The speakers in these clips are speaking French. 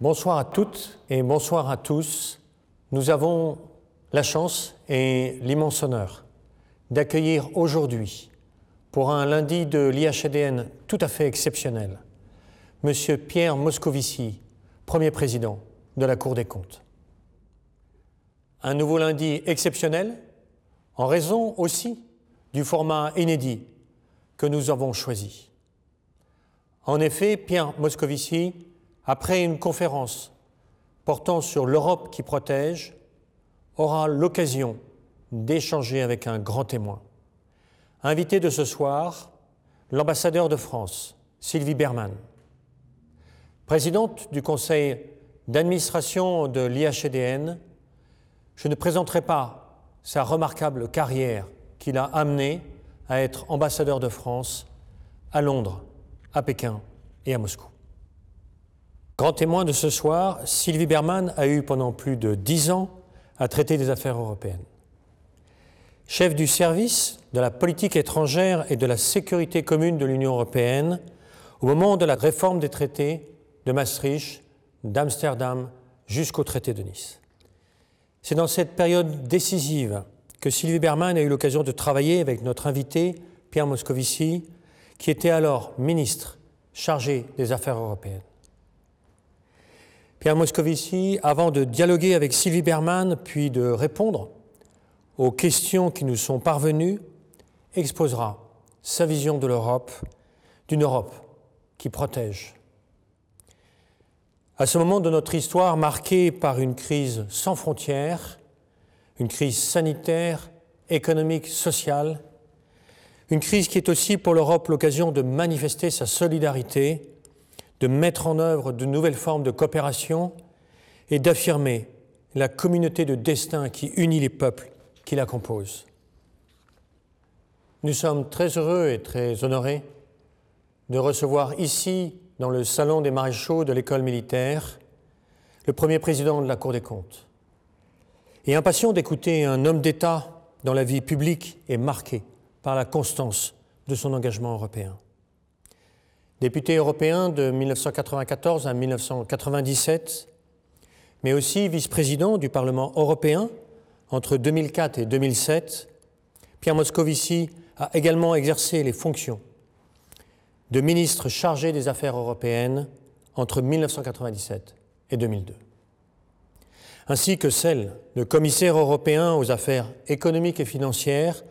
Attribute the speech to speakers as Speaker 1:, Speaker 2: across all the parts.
Speaker 1: Bonsoir à toutes et bonsoir à tous. Nous avons la chance et l'immense honneur d'accueillir aujourd'hui, pour un lundi de l'IHDN tout à fait exceptionnel, M. Pierre Moscovici, premier président de la Cour des comptes. Un nouveau lundi exceptionnel en raison aussi du format inédit que nous avons choisi. En effet, Pierre Moscovici après une conférence portant sur l'Europe qui protège, aura l'occasion d'échanger avec un grand témoin. Invité de ce soir, l'ambassadeur de France, Sylvie Berman. Présidente du conseil d'administration de l'IHDN, je ne présenterai pas sa remarquable carrière qui l'a amené à être ambassadeur de France à Londres, à Pékin et à Moscou. Grand témoin de ce soir, Sylvie Berman a eu pendant plus de dix ans à traiter des affaires européennes. Chef du service de la politique étrangère et de la sécurité commune de l'Union européenne au moment de la réforme des traités de Maastricht, d'Amsterdam jusqu'au traité de Nice. C'est dans cette période décisive que Sylvie Berman a eu l'occasion de travailler avec notre invité, Pierre Moscovici, qui était alors ministre chargé des Affaires européennes. Pierre Moscovici, avant de dialoguer avec Sylvie Berman, puis de répondre aux questions qui nous sont parvenues, exposera sa vision de l'Europe, d'une Europe qui protège. À ce moment de notre histoire marquée par une crise sans frontières, une crise sanitaire, économique, sociale, une crise qui est aussi pour l'Europe l'occasion de manifester sa solidarité de mettre en œuvre de nouvelles formes de coopération et d'affirmer la communauté de destin qui unit les peuples qui la composent. Nous sommes très heureux et très honorés de recevoir ici, dans le salon des maréchaux de l'école militaire, le premier président de la Cour des comptes. Et impatient d'écouter un homme d'État dont la vie publique est marquée par la constance de son engagement européen. Député européen de 1994 à 1997, mais aussi vice-président du Parlement européen entre 2004 et 2007, Pierre Moscovici a également exercé les fonctions de ministre chargé des Affaires européennes entre 1997 et 2002, ainsi que celle de commissaire européen aux affaires économiques et financières,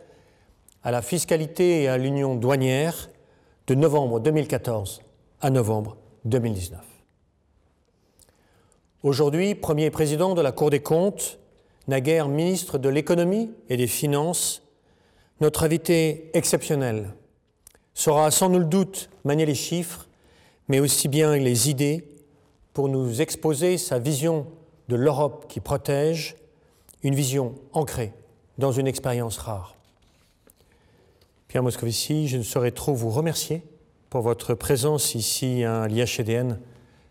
Speaker 1: à la fiscalité et à l'union douanière de novembre 2014 à novembre 2019. Aujourd'hui, premier président de la Cour des comptes, naguère ministre de l'économie et des finances, notre invité exceptionnel saura sans nul doute manier les chiffres, mais aussi bien les idées pour nous exposer sa vision de l'Europe qui protège, une vision ancrée dans une expérience rare. Pierre Moscovici, je ne saurais trop vous remercier pour votre présence ici à l'IHDN,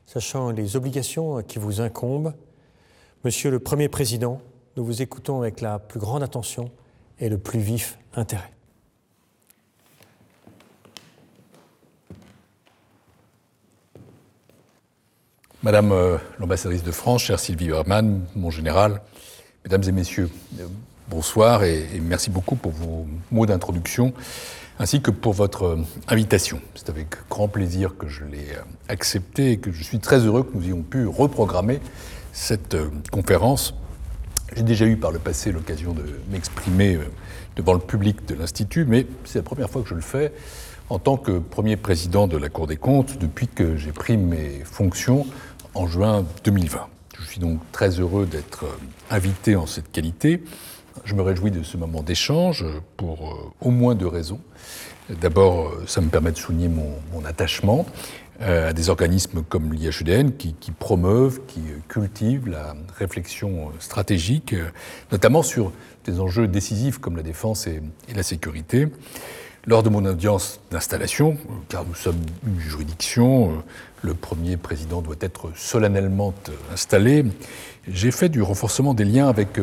Speaker 1: sachant les obligations qui vous incombent. Monsieur le Premier Président, nous vous écoutons avec la plus grande attention et le plus vif intérêt.
Speaker 2: Madame euh, l'ambassadrice de France, chère Sylvie Berman, mon général, Mesdames et Messieurs, bonsoir et, merci beaucoup pour vos mots d'introduction ainsi que pour votre euh, invitation. C'est avec grand plaisir que je l'ai euh, accepté et que je suis très heureux que nous ayons pu reprogrammer cette euh, conférence. J'ai déjà eu par le passé l'occasion de m'exprimer devant le public de l'Institut, mais c'est la première fois que je le fais en tant que premier président de la Cour des comptes depuis que j'ai pris mes fonctions en juin 2020. Je suis donc très heureux d'être invité en cette qualité. Je me réjouis de ce moment d'échange pour euh, au moins deux raisons. D'abord, euh, ça me permet de souligner mon, attachement euh, à des organismes comme l'IHEDN qui, promeuvent, qui cultivent la réflexion stratégique, notamment sur des enjeux décisifs comme la défense et la sécurité. Lors de mon audience d'installation, car nous sommes une juridiction, le premier président doit être solennellement installé, j'ai fait du renforcement des liens avec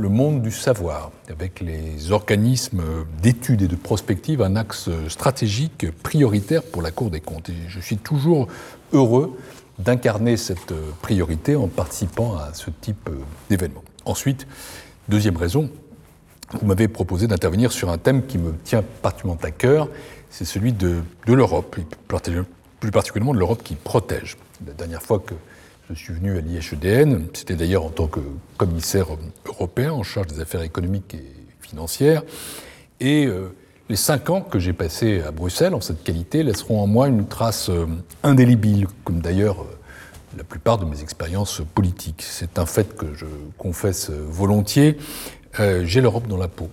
Speaker 2: le monde du savoir, avec les organismes d'études et de prospective, un axe stratégique prioritaire pour la Cour des comptes. Et je suis toujours heureux d'incarner cette priorité en participant à ce type d'événement. Ensuite, deuxième raison, vous m'avez proposé d'intervenir sur un thème qui me tient particulièrement à cœur, c'est celui de, de l'Europe, plus particulièrement de l'Europe qui protège. La dernière fois que je suis venu à l'IHEDN, c'était d'ailleurs en tant que commissaire européen en charge des affaires économiques et financières, et euh, les cinq ans que j'ai passés à Bruxelles en cette qualité laisseront en moi une trace euh, indélébile, comme d'ailleurs euh, la plupart de mes expériences politiques. C'est un fait que je confesse volontiers j'ai l'Europe dans la peau.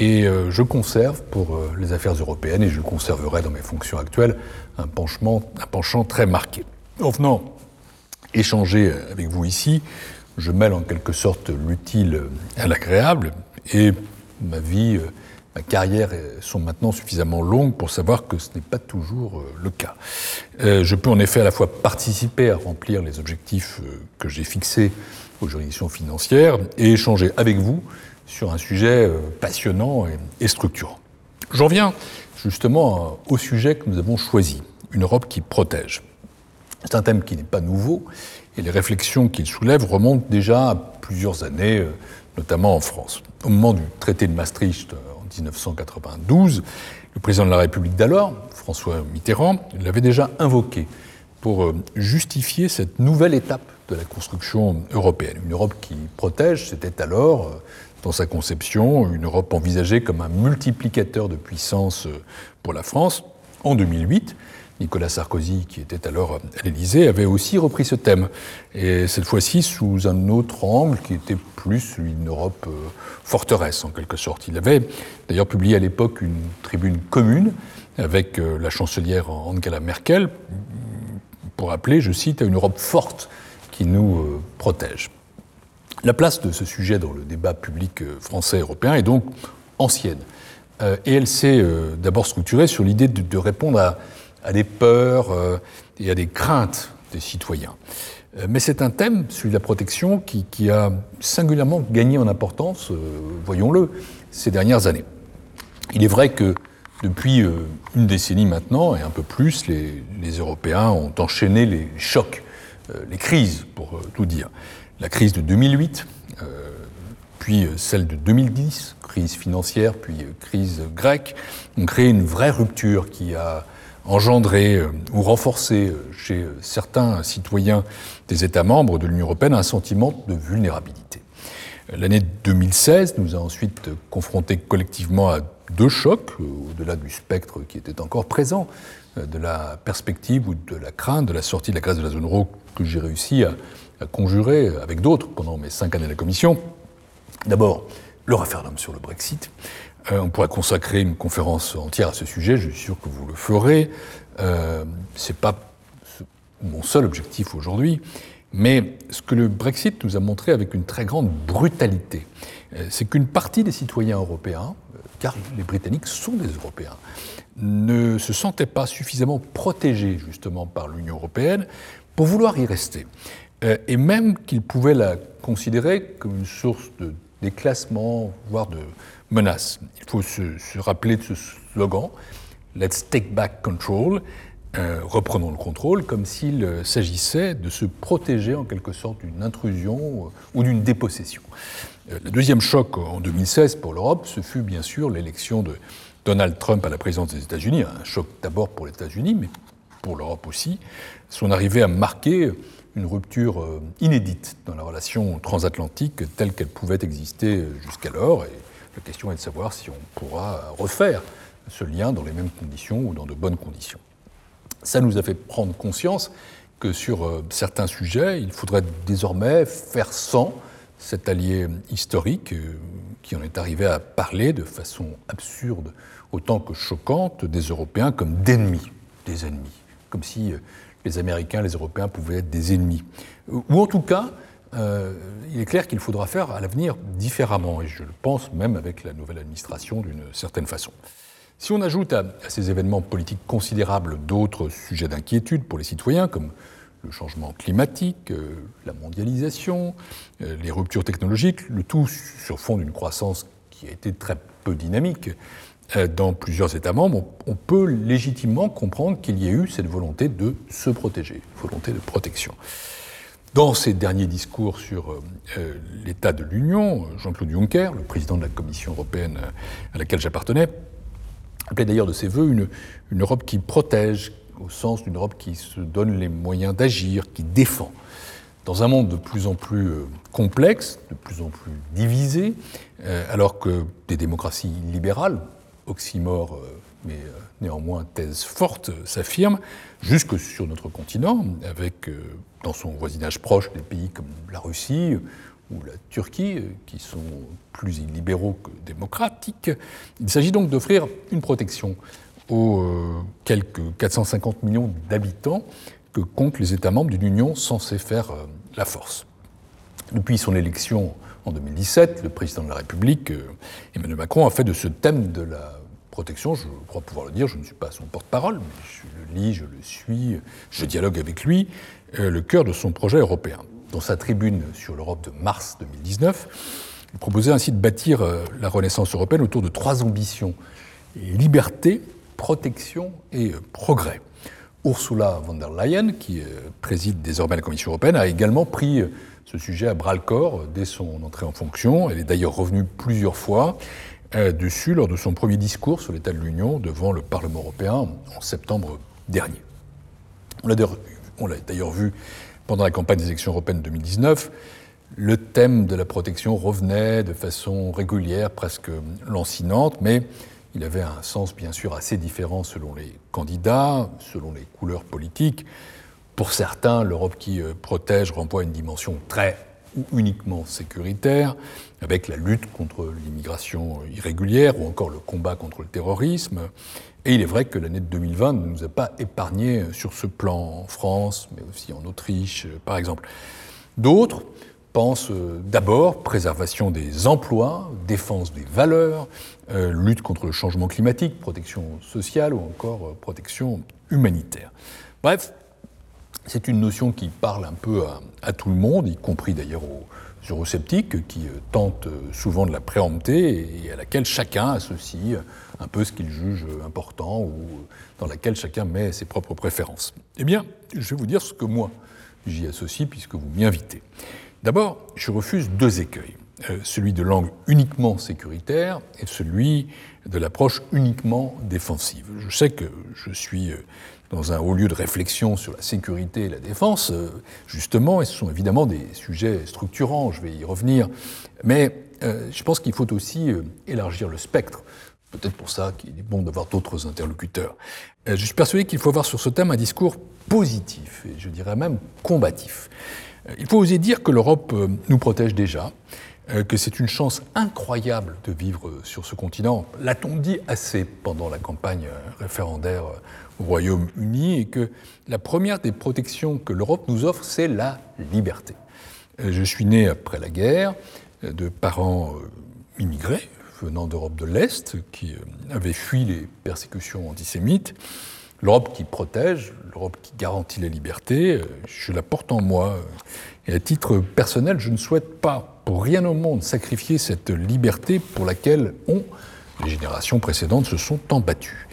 Speaker 2: Et je conserve pour les affaires européennes, et je conserverai dans mes fonctions actuelles, un penchant, un penchant très marqué. Échanger avec vous ici, je mêle en quelque sorte l'utile à l'agréable, et ma vie, ma carrière sont maintenant suffisamment longues pour savoir que ce n'est pas toujours le cas. Je peux en effet à la fois participer à remplir les objectifs que j'ai fixés aux juridictions financières et échanger avec vous sur un sujet euh, passionnant et structurant. J'en viens justement au sujet que nous avons choisi, une Europe qui protège. C'est un thème qui n'est pas nouveau et les réflexions qu'il soulève remontent déjà à plusieurs années, euh, notamment en France. Au moment du traité de Maastricht euh, en 1992, le président de la République d'alors, François Mitterrand, l'avait déjà invoqué pour justifier cette nouvelle étape de la construction européenne. Une Europe qui protège, c'était alors dans sa conception, une Europe envisagée comme un multiplicateur de puissance euh, pour la France. En 2008, Nicolas Sarkozy, qui était alors à l'Élysée, avait aussi repris ce thème, et cette fois-ci sous un autre angle qui était plus une Europe euh, forteresse en quelque sorte. Il avait d'ailleurs publié à l'époque une tribune commune avec euh, la chancelière Angela Merkel pour appeler, je cite, à une Europe forte qui nous protège. La place de ce sujet dans le débat public euh, français européen est donc ancienne. Euh, et elle s'est euh, d'abord structurée sur l'idée de, répondre à, des peurs et à des craintes des citoyens. Mais c'est un thème, celui de la protection, qui, a singulièrement gagné en importance, voyons-le, ces dernières années. Il est vrai que depuis une décennie maintenant, et un peu plus, les, Européens ont enchaîné les chocs, les crises, pour tout dire la crise de 2008, euh, puis euh, celle de 2010, crise financière, puis euh, crise grecque, ont créé une vraie rupture qui a engendré ou renforcé chez certains citoyens des États membres de l'Union européenne un sentiment de vulnérabilité. L'année 2016 nous a ensuite confrontés collectivement à deux chocs, au-delà du spectre qui était encore présent, de la perspective ou de la crainte de la sortie de la Grèce de la zone euro que j'ai réussi à, conjuré avec d'autres pendant mes cinq années à la Commission. D'abord, le référendum sur le Brexit. Euh, on pourrait consacrer une conférence entière à ce sujet, je suis sûr que vous le ferez. Euh, ce n'est pas mon seul objectif aujourd'hui, mais ce que le Brexit nous a montré avec une très grande brutalité, euh, c'est qu'une partie des citoyens européens, car les Britanniques sont des Européens, ne se sentaient pas suffisamment protégés justement par l'Union européenne pour vouloir y rester. Et même qu'il pouvait la considérer comme une source de déclassement, voire de menace. Il faut se, rappeler de ce slogan, Let's take back control, euh, reprenons le contrôle, comme s'il euh, s'agissait de se protéger en quelque sorte d'une intrusion ou d'une dépossession. le deuxième choc en 2016 pour l'Europe, ce fut bien sûr l'élection de Donald Trump à la présidence des États-Unis, un choc d'abord pour les États-Unis, mais pour l'Europe aussi. Son arrivée a marqué une rupture euh, inédite dans la relation transatlantique telle qu'elle pouvait exister jusqu'alors. La question est de savoir si on pourra refaire ce lien dans les mêmes conditions ou dans de bonnes conditions. Ça nous a fait prendre conscience que sur euh, certains sujets, il faudrait désormais faire sans cet allié historique euh, qui en est arrivé à parler de façon absurde autant que choquante des Européens comme d'ennemis des ennemis, comme si les Américains, les Européens pouvaient être des ennemis. Ou en tout cas, euh, il est clair qu'il faudra faire à l'avenir différemment, et je le pense même avec la nouvelle administration d'une certaine façon. Si on ajoute à, ces événements politiques considérables d'autres sujets d'inquiétude pour les citoyens, comme le changement climatique, euh, la mondialisation, euh, les ruptures technologiques, le tout sur fond d'une croissance qui a été très peu dynamique, dans plusieurs États membres, on peut légitimement comprendre qu'il y ait eu cette volonté de se protéger, volonté de protection. Dans ses derniers discours sur euh, euh, l'état de l'Union, Jean-Claude Juncker, le président de la Commission européenne à laquelle j'appartenais, appelait d'ailleurs de ses voeux une, Europe qui protège, au sens d'une Europe qui se donne les moyens d'agir, qui défend. Dans un monde de plus en plus complexe, de plus en plus divisé, alors que des démocraties libérales, oxymore, euh, mais euh, néanmoins thèse forte, s'affirme, jusque sur notre continent, avec euh, dans son voisinage proche des pays comme la Russie ou la Turquie, qui sont plus illibéraux que démocratiques. Il s'agit donc d'offrir une protection aux quelques 450 millions d'habitants que comptent les États membres d'une Union censée faire la force. Depuis son élection en 2017, le président de la République, Emmanuel Macron, a fait de ce thème de la je crois pouvoir le dire, je ne suis pas son porte-parole, mais je le lis, je le suis, je dialogue avec lui, euh, le cœur de son projet européen. Dans sa tribune sur l'Europe de mars 2019, il proposait ainsi de bâtir euh, la Renaissance européenne autour de trois ambitions liberté, protection et euh, progrès. Ursula von der Leyen, qui préside désormais la Commission européenne, a également pris ce sujet à bras le corps dès son entrée en fonction. Elle est d'ailleurs revenue plusieurs fois dessus lors de son premier discours sur l'état de l'Union devant le Parlement européen en septembre dernier. On l'a d'ailleurs vu pendant la campagne des élections européennes 2019. Le thème de la protection revenait de façon régulière, presque lancinante, mais il avait un sens bien sûr assez différent selon les candidats, selon les couleurs politiques. Pour certains, l'Europe qui euh, protège renvoie une dimension très ou uniquement sécuritaire, avec la lutte contre l'immigration irrégulière ou encore le combat contre le terrorisme. Et il est vrai que l'année de 2020 ne nous a pas épargnés sur ce plan en France, mais aussi en Autriche, par exemple. D'autres pensent euh, d'abord préservation des emplois, défense des valeurs, euh, lutte contre le changement climatique, protection sociale ou encore euh, protection humanitaire. Bref, c'est une notion qui parle un peu à, tout le monde, y compris d'ailleurs aux eurosceptiques qui euh, tentent euh, souvent de la préempter et à laquelle chacun associe un peu ce qu'il juge important ou dans laquelle chacun met ses propres préférences. Eh bien, je vais vous dire ce que moi j'y associe puisque vous m'y invitez. D'abord, je refuse deux écueils. Euh, celui de l'angle uniquement sécuritaire et celui de l'approche uniquement défensive. Je sais que je suis dans un haut lieu de réflexion sur la sécurité et la défense, euh, justement, et ce sont évidemment des sujets structurants, je vais y revenir, mais euh, je pense qu'il faut aussi euh, élargir le spectre. Peut-être pour ça qu'il est bon d'avoir d'autres interlocuteurs. je suis persuadé qu'il faut avoir sur ce thème un discours positif, et je dirais même combatif. il faut oser dire que l'Europe nous protège déjà, que c'est une chance incroyable de vivre sur ce continent. L'a-t-on dit assez pendant la campagne référendaire au Royaume-Uni et que la première des protections que l'Europe nous offre, c'est la liberté? Euh, je suis né après la guerre euh, de parents euh, immigrés venant d'Europe de l'Est qui avaient fui les persécutions antisémites. L'Europe qui protège, l'Europe qui garantit la liberté, je la porte en moi. Et à titre personnel, je ne souhaite pas pour rien au monde sacrifier cette liberté pour laquelle on, les générations précédentes se sont tant battues.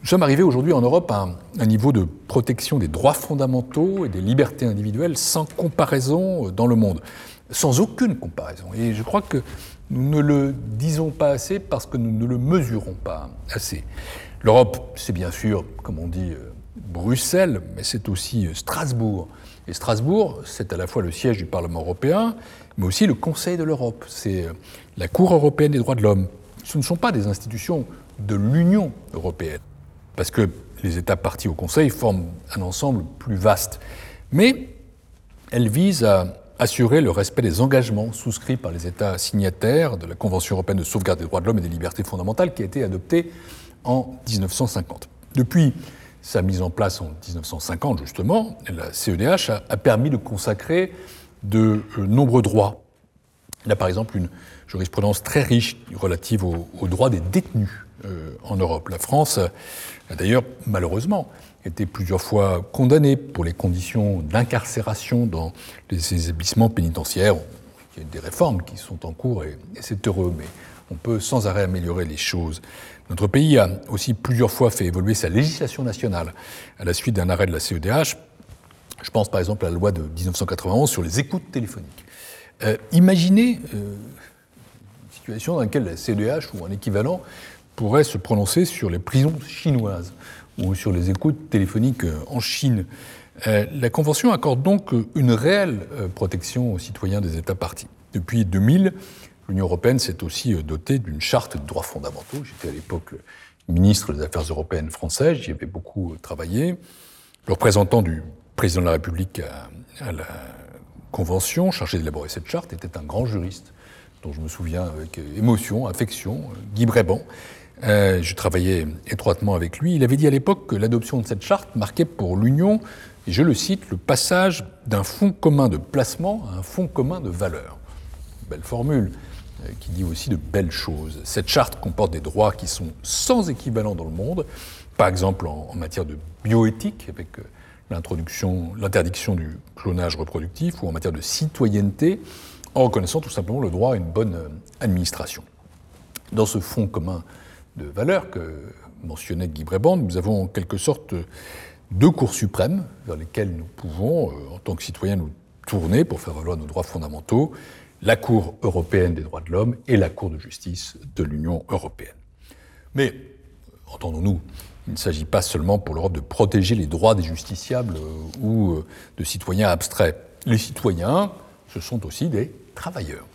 Speaker 2: Nous sommes arrivés aujourd'hui en Europe à un, niveau de protection des droits fondamentaux et des libertés individuelles sans comparaison dans le monde, sans aucune comparaison. Et je crois que nous ne le disons pas assez parce que nous ne le mesurons pas assez. L'Europe, c'est bien sûr, comme on dit, euh, Bruxelles, mais c'est aussi euh, Strasbourg. Et Strasbourg, c'est à la fois le siège du Parlement européen, mais aussi le Conseil de l'Europe. C'est euh, la Cour européenne des droits de l'homme. Ce ne sont pas des institutions de l'Union européenne parce que les États partis au Conseil forment un ensemble plus vaste. Mais elle vise à assurer le respect des engagements souscrits par les États signataires de la Convention européenne de sauvegarde des droits de l'homme et des libertés fondamentales qui a été adoptée en 1950. Depuis sa mise en place en 1950, justement, la CEDH a, permis de consacrer de euh, nombreux droits. Il y a par exemple une jurisprudence très riche relative aux droits des détenus euh, en Europe. La France a d'ailleurs, malheureusement, été plusieurs fois condamnée pour les conditions d'incarcération dans les établissements pénitentiaires. Il y a des réformes qui sont en cours et, c'est heureux, mais on peut sans arrêt améliorer les choses. Notre pays a aussi plusieurs fois fait évoluer sa législation nationale à la suite d'un arrêt de la CEDH. Je pense par exemple à la loi de 1991 sur les écoutes téléphoniques. Euh, imaginez euh, une situation dans laquelle la CEDH ou un équivalent pourrait se prononcer sur les prisons chinoises ou sur les écoutes téléphoniques euh, en Chine. la Convention accorde donc une réelle protection aux citoyens des États partis. Depuis 2000, l'Union européenne s'est aussi dotée d'une charte de droits fondamentaux. J'étais à l'époque ministre des Affaires européennes français, j'y avais beaucoup travaillé. Le représentant du président de la République à, la Convention, chargé d'élaborer cette charte, était un grand juriste, dont je me souviens avec émotion, affection, Guy Bréban. Euh, je travaillais étroitement avec lui. Il avait dit à l'époque que l'adoption de cette charte marquait pour l'Union, je le cite, le passage d'un fonds commun de placement à un fonds commun de valeur. Belle formule, euh, qui dit aussi de belles choses. Cette charte comporte des droits qui sont sans équivalent dans le monde, par exemple en, en matière de bioéthique, avec euh, l'introduction, l'interdiction du clonage reproductif ou en matière de citoyenneté, en reconnaissant tout simplement le droit à une bonne euh, administration. Dans ce fonds commun de valeurs que mentionnait Guy Bréband, nous avons en quelque sorte deux cours suprêmes vers lesquels nous pouvons, euh, en tant que citoyens, nous tourner pour faire valoir nos droits fondamentaux, la Cour européenne des droits de l'homme et la Cour de justice de l'Union européenne. Mais, entendons-nous, il ne s'agit pas seulement pour l'Europe de protéger les droits des justiciables euh, ou euh, de citoyens abstraits. Les citoyens, ce sont aussi des travailleurs.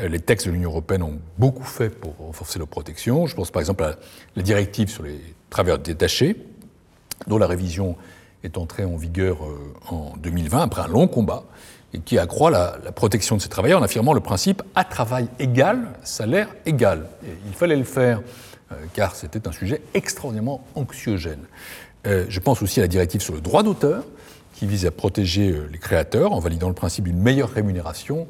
Speaker 2: Euh, les textes de l'Union européenne ont beaucoup fait pour renforcer leur protection. Je pense par exemple à la directive sur les travailleurs détachés, dont la révision est entrée en vigueur en 2020 après un long combat et qui accroît la, protection de ces travailleurs en affirmant le principe à travail égal, salaire égal. il fallait le faire car c'était un sujet extraordinairement anxiogène. Euh, je pense aussi à la directive sur le droit d'auteur, qui vise à protéger euh, les créateurs en validant le principe d'une meilleure rémunération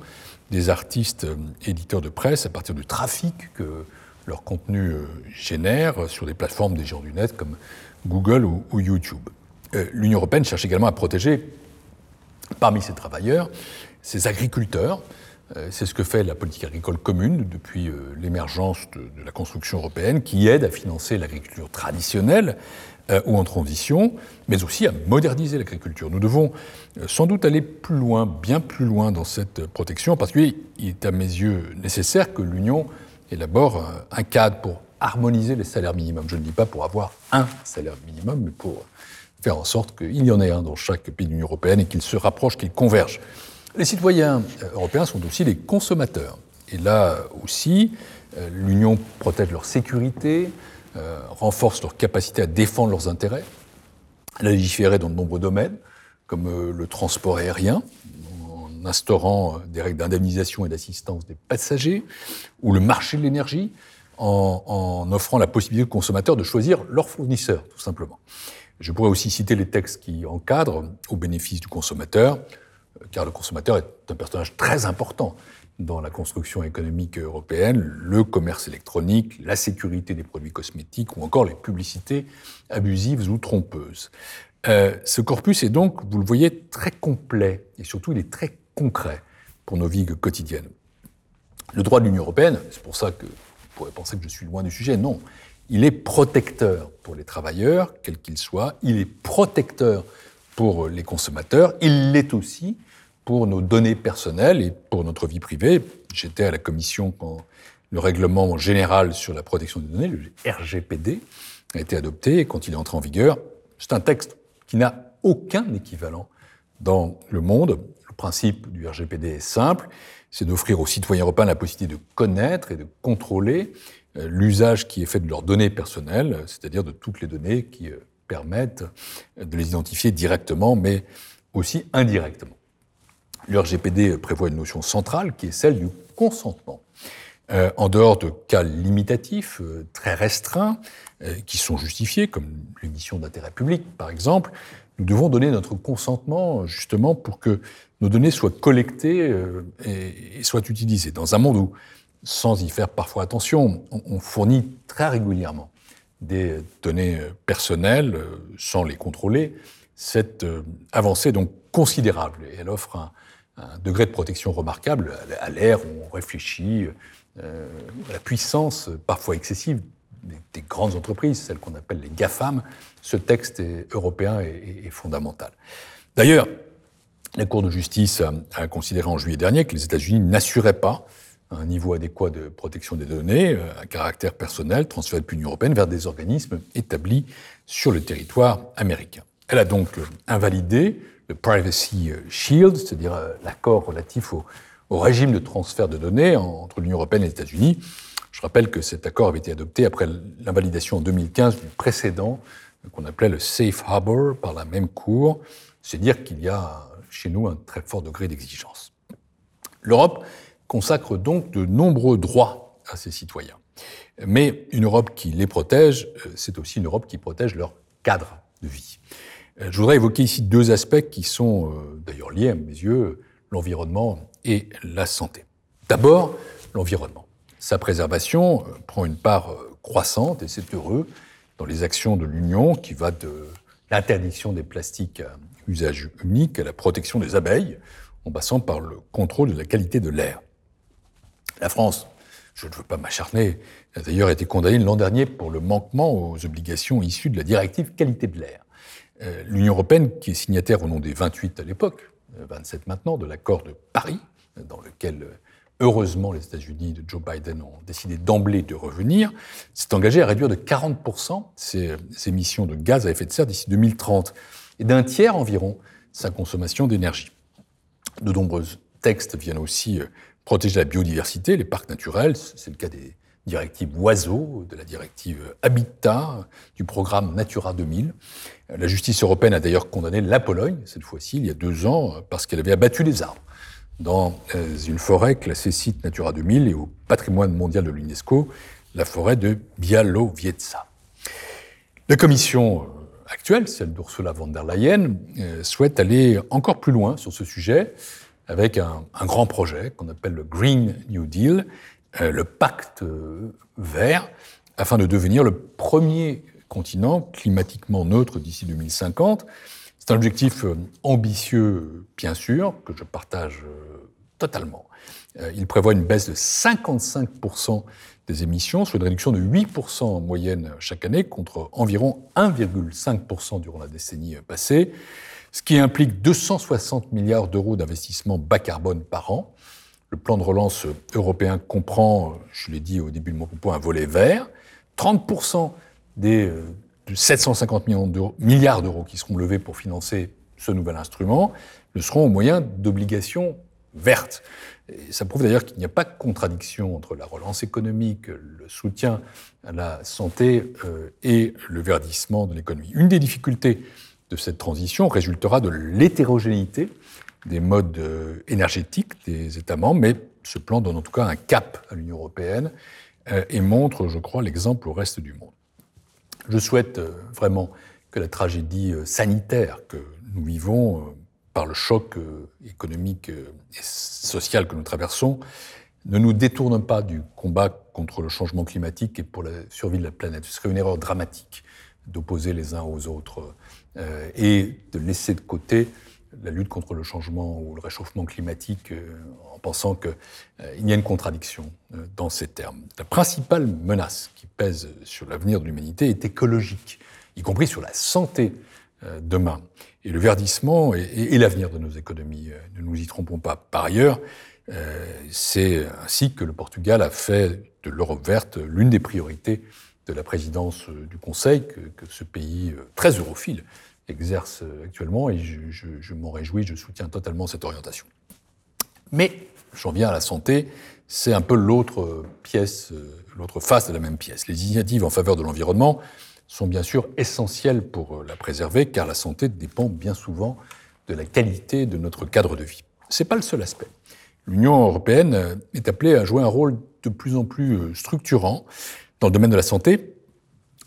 Speaker 2: des artistes éditeurs de presse à partir du trafic que leur contenu génère sur des plateformes des gens du net comme Google ou, YouTube. L'Union européenne cherche également à protéger, parmi ces travailleurs, ces agriculteurs euh, c'est ce que fait la politique agricole commune depuis euh, l'émergence de, la construction européenne, qui aide à financer l'agriculture traditionnelle euh, ou en transition, mais aussi à moderniser l'agriculture. Nous devons sans doute aller plus loin, bien plus loin dans cette protection, parce qu'il est à mes yeux nécessaire que l'Union élabore un cadre pour harmoniser les salaires minimums. Je ne dis pas pour avoir un salaire minimum, mais pour faire en sorte qu'il y en ait un dans chaque pays de l'Union européenne et qu'il se rapproche, qu'il converge. Les citoyens euh, européens sont aussi des consommateurs. Et là aussi, euh, l'Union protège leur sécurité, euh, renforce leur capacité à défendre leurs intérêts. Elle a légiféré dans de nombreux domaines, comme le transport aérien, en instaurant des règles d'indemnisation et d'assistance des passagers, ou le marché de l'énergie, en, en, offrant la possibilité aux consommateurs de choisir leur fournisseur, tout simplement. Je pourrais aussi citer les textes qui encadrent, au bénéfice du consommateur, car le consommateur est un personnage très important dans la construction économique européenne, le commerce électronique, la sécurité des produits cosmétiques ou encore les publicités abusives ou trompeuses. Euh, ce corpus est donc, vous le voyez, très complet et surtout il est très concret pour nos vies quotidiennes. Le droit de l'Union européenne, c'est pour ça que vous pourrez penser que je suis loin du sujet, non, il est protecteur pour les travailleurs, quels qu'ils soient, il est protecteur pour les consommateurs, il l'est aussi pour nos données personnelles et pour notre vie privée. J'étais à la commission quand le règlement général sur la protection des données, le RGPD, a été adopté et quand il est entré en vigueur. C'est un texte qui n'a aucun équivalent dans le monde. Le principe du RGPD est simple, c'est d'offrir aux citoyens européens la possibilité de connaître et de contrôler euh, l'usage qui est fait de leurs données personnelles, c'est-à-dire de toutes les données qui euh, permettent de les identifier directement, mais aussi indirectement. Le RGPD prévoit une notion centrale qui est celle du consentement. Euh, en dehors de cas limitatifs euh, très restreints, euh, qui sont justifiés, comme l'émission d'intérêt public par exemple, nous devons donner notre consentement justement pour que nos données soient collectées et, soient utilisées. Dans un monde où, sans y faire parfois attention, on, on fournit très régulièrement des données personnelles sans les contrôler, cette avancée est donc considérable et elle offre un, un degré de protection remarquable à l'ère où on réfléchit euh, à la puissance parfois excessive des, grandes entreprises, celles qu'on appelle les GAFAM. Ce texte européen est, fondamental. D'ailleurs, la Cour de justice a, considéré en juillet dernier que les États-Unis n'assuraient pas un niveau adéquat de protection des données euh, à caractère personnel transféré depuis l'Union européenne vers des organismes établis sur le territoire américain. Elle a donc invalidé le Privacy Shield, c'est-à-dire euh, l'accord relatif au, régime de transfert de données entre l'Union européenne et les États-Unis. Je rappelle que cet accord avait été adopté après l'invalidation en 2015 du précédent qu'on appelait le Safe Harbor par la même Cour. C'est dire qu'il y a chez nous un très fort degré d'exigence. L'Europe consacre donc de nombreux droits à ses citoyens. Mais une Europe qui les protège, euh, c'est aussi une Europe qui protège leur cadre de vie. Euh, je voudrais évoquer ici deux aspects qui sont euh, d'ailleurs liés à mes yeux, l'environnement et la santé. D'abord, l'environnement. Sa préservation prend une part croissante, et c'est heureux, dans les actions de l'Union qui va de l'interdiction des plastiques à usage unique à la protection des abeilles, en passant par le contrôle de la qualité de l'air. La France, je ne veux pas m'acharner, a d'ailleurs été condamnée l'an dernier pour le manquement aux obligations issues de la directive qualité de l'air. Euh, L'Union européenne, qui est signataire au nom des 28 à l'époque, 27 euh, maintenant, de l'accord de Paris, dans lequel euh, heureusement les États-Unis de Joe Biden ont décidé d'emblée de revenir, s'est engagée à réduire de 40% ses, émissions de gaz à effet de serre d'ici 2030 et d'un tiers environ sa consommation d'énergie. De nombreux textes viennent aussi protéger la biodiversité, les parcs naturels, c'est le cas des directives oiseaux, de la directive Habitat, du programme Natura 2000. La justice européenne a d'ailleurs condamné la Pologne, cette fois-ci, il y a deux ans, parce qu'elle avait abattu des arbres dans euh, une forêt classée site Natura 2000 et au patrimoine mondial de l'UNESCO, la forêt de Bialowieza. La commission euh, actuelle, celle d'Ursula von der Leyen, euh, souhaite aller encore plus loin sur ce sujet avec un, grand projet qu'on appelle le Green New Deal, le pacte vert, afin de devenir le premier continent climatiquement neutre d'ici 2050. C'est un objectif euh, ambitieux, bien sûr, que je partage totalement. Il prévoit une baisse de 55% des émissions, soit une réduction de 8% en moyenne chaque année, contre environ 1,5% durant la décennie passée ce qui implique 260 milliards d'euros d'investissement bas carbone par an. Le plan de relance européen comprend, je l'ai dit au début de mon propos, un volet vert. 30% des 750 euh, milliards d'euros qui seront levés pour financer ce nouvel instrument le seront au moyen d'obligations vertes. Et ça prouve d'ailleurs qu'il n'y a pas de contradiction entre la relance économique, le soutien à la santé euh, et le verdissement de l'économie. Une des difficultés de cette transition résultera de l'hétérogénéité des modes euh, énergétiques des États membres, mais ce plan donne en tout cas un cap à l'Union européenne et montre, je crois, l'exemple au reste du monde. Je souhaite euh, vraiment que la tragédie sanitaire que nous vivons par le choc économique et social que nous traversons ne nous détourne pas du combat contre le changement climatique et pour la survie de la planète. Ce serait une erreur dramatique d'opposer les uns aux autres euh, et de laisser de côté la lutte contre le changement ou le réchauffement climatique euh, en pensant qu'il euh, y a une contradiction dans ces termes. La principale menace qui pèse sur l'avenir de l'humanité est écologique, y compris sur la santé demain. Et le verdissement est, l'avenir de nos économies, ne nous y trompons pas. Par ailleurs, c'est ainsi que le Portugal a fait de l'Europe verte l'une des priorités de la présidence du Conseil, que, que ce pays très europhile exerce actuellement et je, m'en réjouis, je soutiens totalement cette orientation. Mais j'en viens à la santé, c'est un peu l'autre pièce, l'autre face de la même pièce. Les initiatives en faveur de l'environnement sont bien sûr essentielles pour la préserver car la santé dépend bien souvent de la qualité de notre cadre de vie. C'est pas le seul aspect. L'Union européenne est appelée à jouer un rôle de plus en plus structurant dans le domaine de la santé,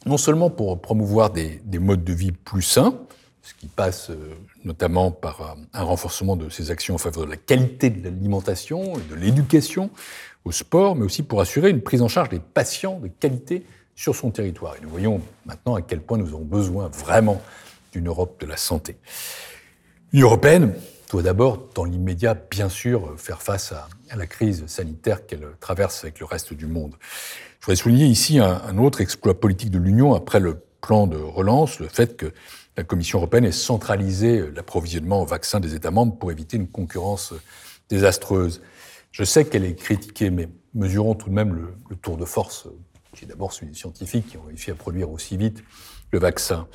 Speaker 2: non seulement pour promouvoir des, des modes de vie plus sains, ce qui passe euh, notamment par euh, un renforcement de ses actions en faveur de la qualité de l'alimentation de l'éducation au sport, mais aussi pour assurer une prise en charge des patients de qualité sur son territoire. Et nous voyons maintenant à quel point nous avons besoin vraiment d'une Europe de la santé. L'Union européenne doit d'abord, dans l'immédiat, bien sûr, faire face à, la crise sanitaire qu'elle traverse avec le reste du monde. Je voudrais souligner ici un, autre exploit politique de l'Union après le plan de relance, le fait que la Commission européenne ait centralisé l'approvisionnement au vaccin des États membres pour éviter une concurrence désastreuse. Je sais qu'elle est critiquée, mais mesurons tout de même le, tour de force, qui est d'abord celui des scientifiques qui ont réussi à produire aussi vite le vaccin.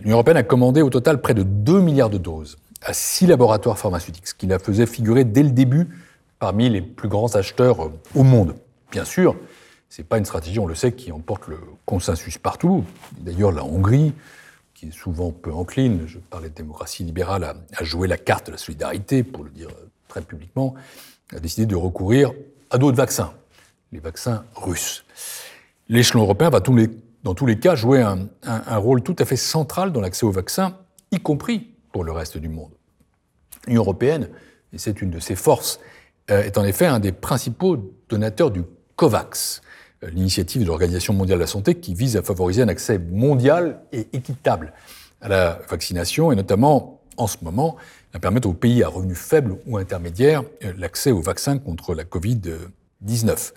Speaker 2: L'Union européenne a commandé au total près de 2 milliards de doses à six laboratoires pharmaceutiques, ce qui la faisait figurer dès le début parmi les plus grands acheteurs au monde. Bien sûr, ce n'est pas une stratégie, on le sait, qui emporte le consensus partout. D'ailleurs, la Hongrie, qui est souvent peu encline, je parlais de démocratie libérale, a joué la carte de la solidarité, pour le dire très publiquement, a décidé de recourir à d'autres vaccins, les vaccins russes. L'échelon européen va dans tous les cas jouer un, rôle tout à fait central dans l'accès aux vaccins, y compris pour le reste du monde. L'Union européenne, et c'est une de ses forces, euh, est en effet un des principaux donateurs du COVAX, euh, l'initiative de l'Organisation mondiale de la santé qui vise à favoriser un accès mondial et équitable à la vaccination, et notamment en ce moment à permettre aux pays à revenus faibles ou intermédiaires euh, l'accès aux vaccins contre la Covid-19.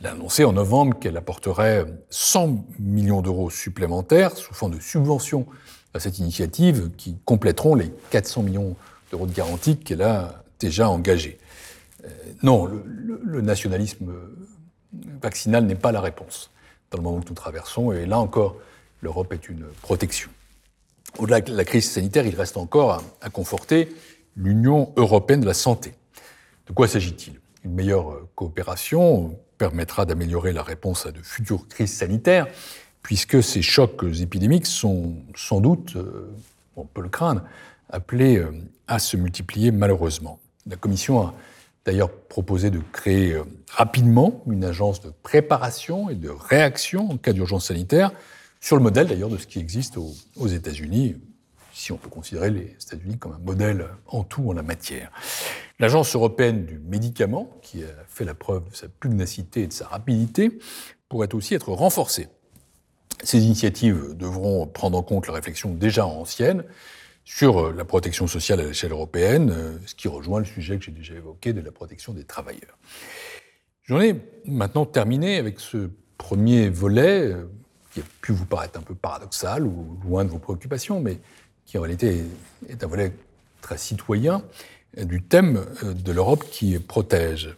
Speaker 2: Elle a annoncé en novembre qu'elle apporterait 100 millions d'euros supplémentaires sous forme de subventions à cette initiative qui compléteront les 400 millions d'euros de garantie qu'elle a déjà engagés. Euh, non, le, nationalisme vaccinal n'est pas la réponse dans le moment que nous traversons, et là encore, l'Europe est une protection. Au-delà de la crise sanitaire, il reste encore à, conforter l'Union européenne de la santé. De quoi s'agit-il? Une meilleure coopération permettra d'améliorer la réponse à de futures crises sanitaires, puisque ces chocs épidémiques sont sans doute, euh, on peut le craindre, appelés euh, à se multiplier malheureusement. La Commission a d'ailleurs proposé de créer euh, rapidement une agence de préparation et de réaction en cas d'urgence sanitaire sur le modèle d'ailleurs de ce qui existe aux, États-Unis, si on peut considérer les États-Unis comme un modèle en tout en la matière. L'Agence européenne du médicament, qui a fait la preuve de sa pugnacité et de sa rapidité, pourrait aussi être renforcée. Ces initiatives devront prendre en compte la réflexion déjà ancienne sur la protection sociale à l'échelle européenne, ce qui rejoint le sujet que j'ai déjà évoqué de la protection des travailleurs. J'en ai maintenant terminé avec ce premier volet qui a pu vous paraître un peu paradoxal ou loin de vos préoccupations, mais qui en réalité est un volet très citoyen du thème euh, de l'Europe qui protège.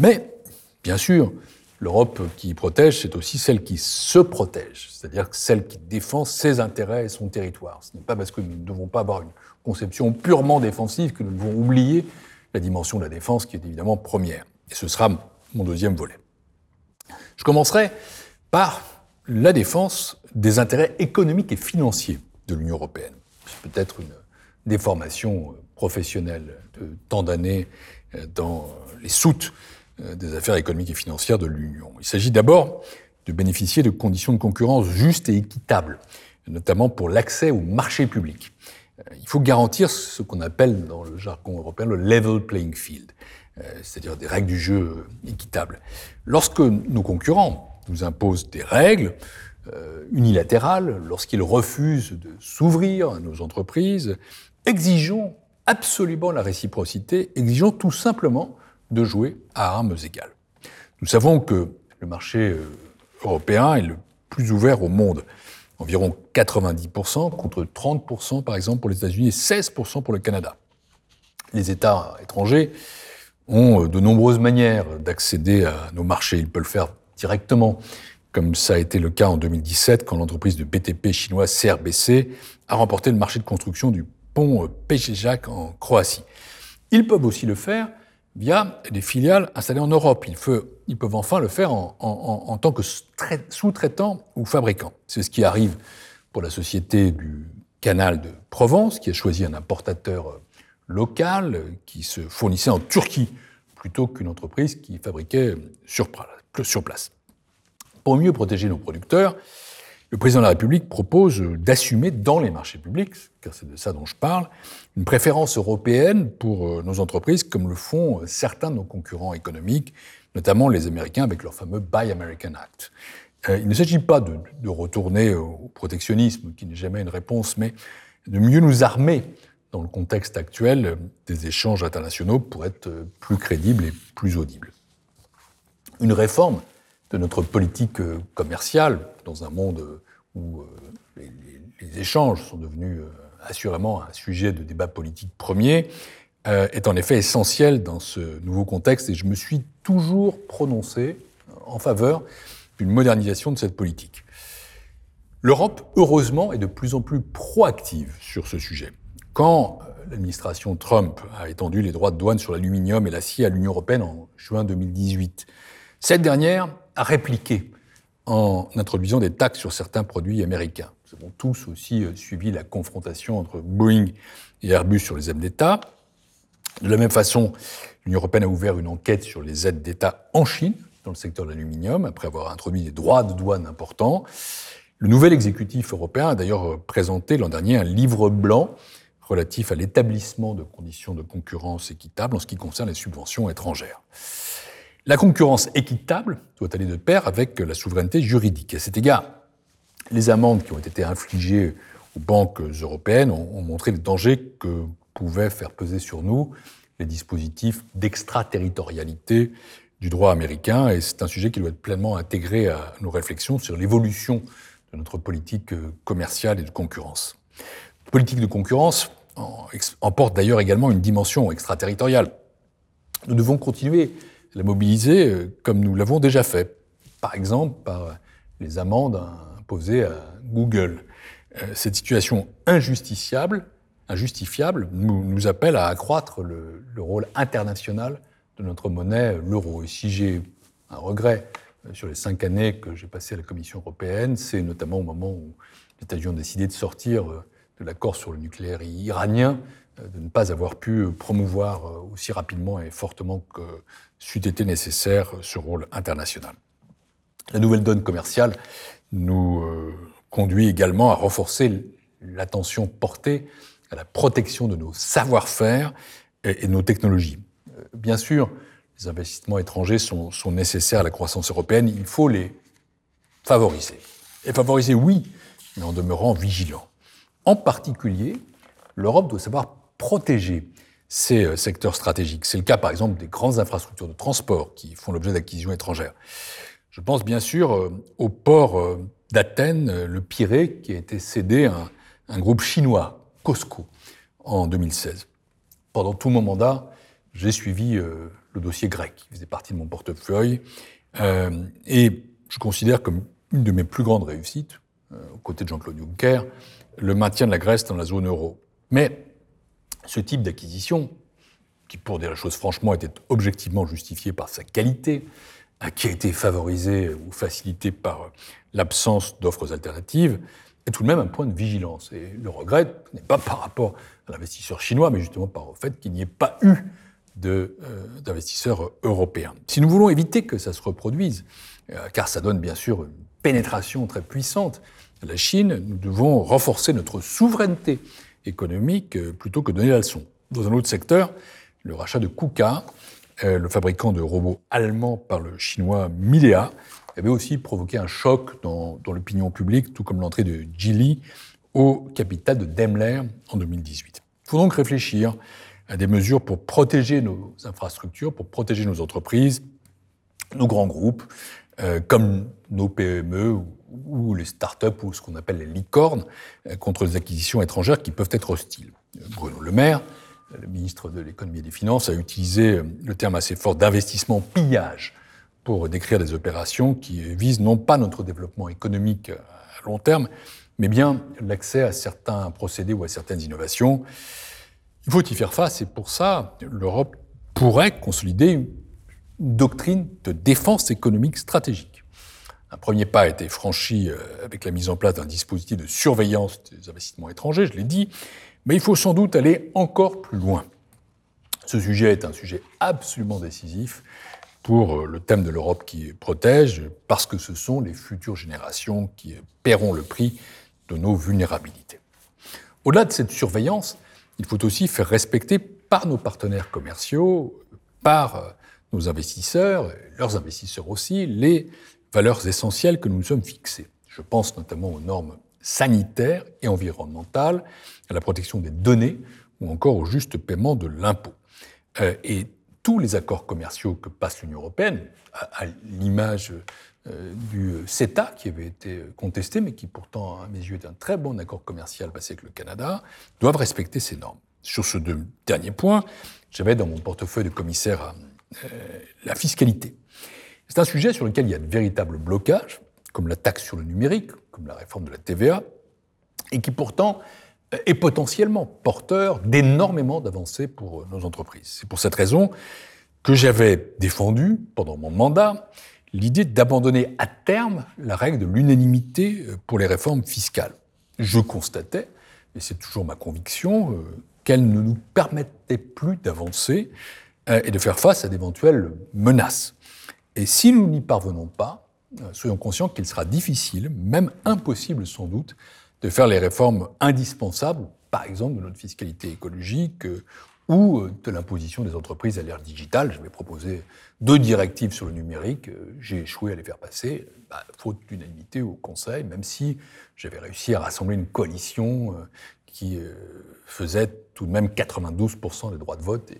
Speaker 2: Mais, bien sûr, l'Europe qui protège, c'est aussi celle qui se protège, c'est-à-dire celle qui défend ses intérêts et son territoire. Ce n'est pas parce que nous ne devons pas avoir une conception purement défensive que nous devons oublier la dimension de la défense qui est évidemment première. Et ce sera mon deuxième volet. Je commencerai par la défense des intérêts économiques et financiers de l'Union européenne. C'est peut-être une déformation professionnelle de tant d'années euh, dans les soutes euh, des affaires économiques et financières de l'Union. Il s'agit d'abord de bénéficier de conditions de concurrence justes et équitables, notamment pour l'accès au marché public. Euh, il faut garantir ce qu'on appelle dans le jargon européen le level playing field, c'est-à-dire des règles du jeu équitables. Lorsque nos concurrents nous impose des règles euh, unilatérales lorsqu'il refuse de s'ouvrir à nos entreprises. Exigeons absolument la réciprocité, exigeons tout simplement de jouer à armes égales. Nous savons que le marché euh, européen est le plus ouvert au monde, environ 90% contre 30% par exemple pour les États-Unis et 16% pour le Canada. Les États étrangers ont de nombreuses manières d'accéder à nos marchés. Ils peuvent le faire directement, comme ça a été le cas en 2017 quand l'entreprise de BTP chinoise CRBC a remporté le marché de construction du pont Pejejac en Croatie. Ils peuvent aussi le faire via des filiales installées en Europe. Ils, peuvent enfin le faire en, tant que sous-traitants ou fabricants. C'est ce qui arrive pour la société du canal de Provence, qui a choisi un importateur local qui se fournissait en Turquie plutôt qu'une entreprise qui fabriquait sur place. Pour mieux protéger nos producteurs, le président de la République propose d'assumer dans les marchés publics, car c'est de ça dont je parle, une préférence européenne pour euh, nos entreprises, comme le font euh, certains de nos concurrents économiques, notamment les Américains avec leur fameux Buy American Act. Euh, il ne s'agit pas de, de, retourner au protectionnisme, qui n'est jamais une réponse, mais de mieux nous armer dans le contexte actuel des échanges internationaux pour être plus crédibles et plus audibles. Une réforme de notre politique commerciale dans un monde où les, les échanges sont devenus assurément un sujet de débat politique premier, est en effet essentielle dans ce nouveau contexte et je me suis toujours prononcé en faveur d'une modernisation de cette politique. L'Europe, heureusement, est de plus en plus proactive sur ce sujet. Quand euh, l'administration Trump a étendu les droits de douane sur l'aluminium et l'acier à l'Union européenne en juin 2018, cette dernière a répliqué en introduisant des taxes sur certains produits américains. Nous avons tous aussi euh, suivi la confrontation entre Boeing et Airbus sur les aides d'État. De la même façon, l'Union européenne a ouvert une enquête sur les aides d'État en Chine dans le secteur de l'aluminium, après avoir introduit des droits de douane importants. Le nouvel exécutif européen a d'ailleurs présenté l'an dernier un livre blanc relatif à l'établissement de conditions de concurrence équitables en ce qui concerne les subventions étrangères. La concurrence équitable doit aller de pair avec la souveraineté juridique. À cet égard, les amendes qui ont été infligées aux banques européennes ont, montré les dangers que pouvaient faire peser sur nous les dispositifs d'extraterritorialité du droit américain, et c'est un sujet qui doit être pleinement intégré à nos réflexions sur l'évolution de notre politique commerciale et de concurrence. La politique de concurrence emporte d'ailleurs également une dimension extraterritoriale. Nous devons continuer la mobiliser euh, comme nous l'avons déjà fait, par exemple par les amendes imposées à Google. Euh, cette situation injusticiable, injustifiable nous, appelle à accroître le, le rôle international de notre monnaie, l'euro. Et si j'ai un regret euh, sur les cinq années que j'ai passées à la Commission européenne, c'est notamment au moment où les États-Unis ont décidé de sortir euh, de l'accord sur le nucléaire iranien, euh, de ne pas avoir pu promouvoir aussi rapidement et fortement que c'eût été nécessaire ce rôle international. La nouvelle donne commerciale nous conduit également à renforcer l'attention portée à la protection de nos savoir-faire et de nos technologies. Bien sûr, les investissements étrangers sont, nécessaires à la croissance européenne. Il faut les favoriser. Et favoriser, oui, mais en demeurant vigilant. En particulier, l'Europe doit savoir protéger ces euh, secteurs stratégiques. C'est le cas, par exemple, des grandes infrastructures de transport qui font l'objet d'acquisitions étrangères. Je pense bien sûr euh, au port euh, d'Athènes, le Pirée, qui a été cédé à un groupe chinois, Cosco, en 2016. Pendant tout mon mandat, j'ai suivi le dossier grec, qui faisait partie de mon portefeuille. Et je considère comme une de mes plus grandes réussites, aux côtés de Jean-Claude Juncker, le maintien de la Grèce dans la zone euro. Mais ce type d'acquisition, qui pour dire la chose franchement était objectivement justifié par sa qualité, euh, qui a été favorisé ou facilité par l'absence d'offres alternatives, est tout de même un point de vigilance. Et le regret n'est pas par rapport à l'investisseur chinois, mais justement par le fait qu'il n'y ait pas eu euh, d'investisseurs européens. Si nous voulons éviter que ça se reproduise, euh, car ça donne bien sûr une pénétration très puissante à la Chine, nous devons renforcer notre souveraineté économique euh, plutôt que donner la leçon. Dans un autre secteur, le rachat de KUKA, le fabricant de robots allemands par le chinois Milea, avait aussi provoqué un choc dans, dans l'opinion publique, tout comme l'entrée de Geely au capital de Daimler en 2018. Il faut donc réfléchir à des mesures pour protéger nos infrastructures, pour protéger nos entreprises, nos grands groupes, euh, comme nos PME ou, les start-up ou ce qu'on appelle les licornes, euh, contre les acquisitions étrangères qui peuvent être hostiles. Bruno Le Maire, le ministre de l'économie et des finances, a utilisé le terme assez fort d'investissement pillage pour décrire des opérations qui visent non pas notre développement économique à long terme, mais bien l'accès à certains procédés ou à certaines innovations. Il faut y faire face et pour ça, l'Europe pourrait consolider une doctrine de défense économique stratégique. Un premier pas a été franchi euh, avec la mise en place d'un dispositif de surveillance des investissements étrangers, je l'ai dit, mais il faut sans doute aller encore plus loin. Ce sujet est un sujet absolument décisif pour euh, le thème de l'Europe qui protège, parce que ce sont les futures générations qui paieront le prix de nos vulnérabilités. Au-delà de cette surveillance, il faut aussi faire respecter par nos partenaires commerciaux, par euh, nos investisseurs, leurs investisseurs aussi, les valeurs essentielles que nous nous sommes fixées. Je pense notamment aux normes sanitaires et environnementales, à la protection des données ou encore au juste paiement de l'impôt. Euh, et tous les accords commerciaux que passe l'Union européenne, à, l'image euh, du CETA qui avait été contesté, mais qui pourtant, à mes yeux, est un très bon accord commercial passé avec le Canada, doivent respecter ces normes. Sur ce dernier point, j'avais dans mon portefeuille de commissaire euh, la fiscalité. C'est un sujet sur lequel il y a de véritables blocages, comme la taxe sur le numérique, comme la réforme de la TVA, et qui pourtant est potentiellement porteur d'énormément d'avancées pour nos entreprises. C'est pour cette raison que j'avais défendu, pendant mon mandat, l'idée d'abandonner à terme la règle de l'unanimité pour les réformes fiscales. Je constatais, et c'est toujours ma conviction, euh, qu'elles ne nous permettaient plus d'avancer euh, et de faire face à d'éventuelles menaces. Et si nous n'y parvenons pas, euh, soyons conscients qu'il sera difficile, même impossible sans doute, de faire les réformes indispensables, par exemple de notre fiscalité écologique euh, ou euh, de l'imposition des entreprises à l'ère digitale. J'avais proposé deux directives sur le numérique, j'ai échoué à les faire passer, bah, faute d'unanimité au Conseil, même si j'avais réussi à rassembler une coalition qui faisait tout de même 92% des droits de vote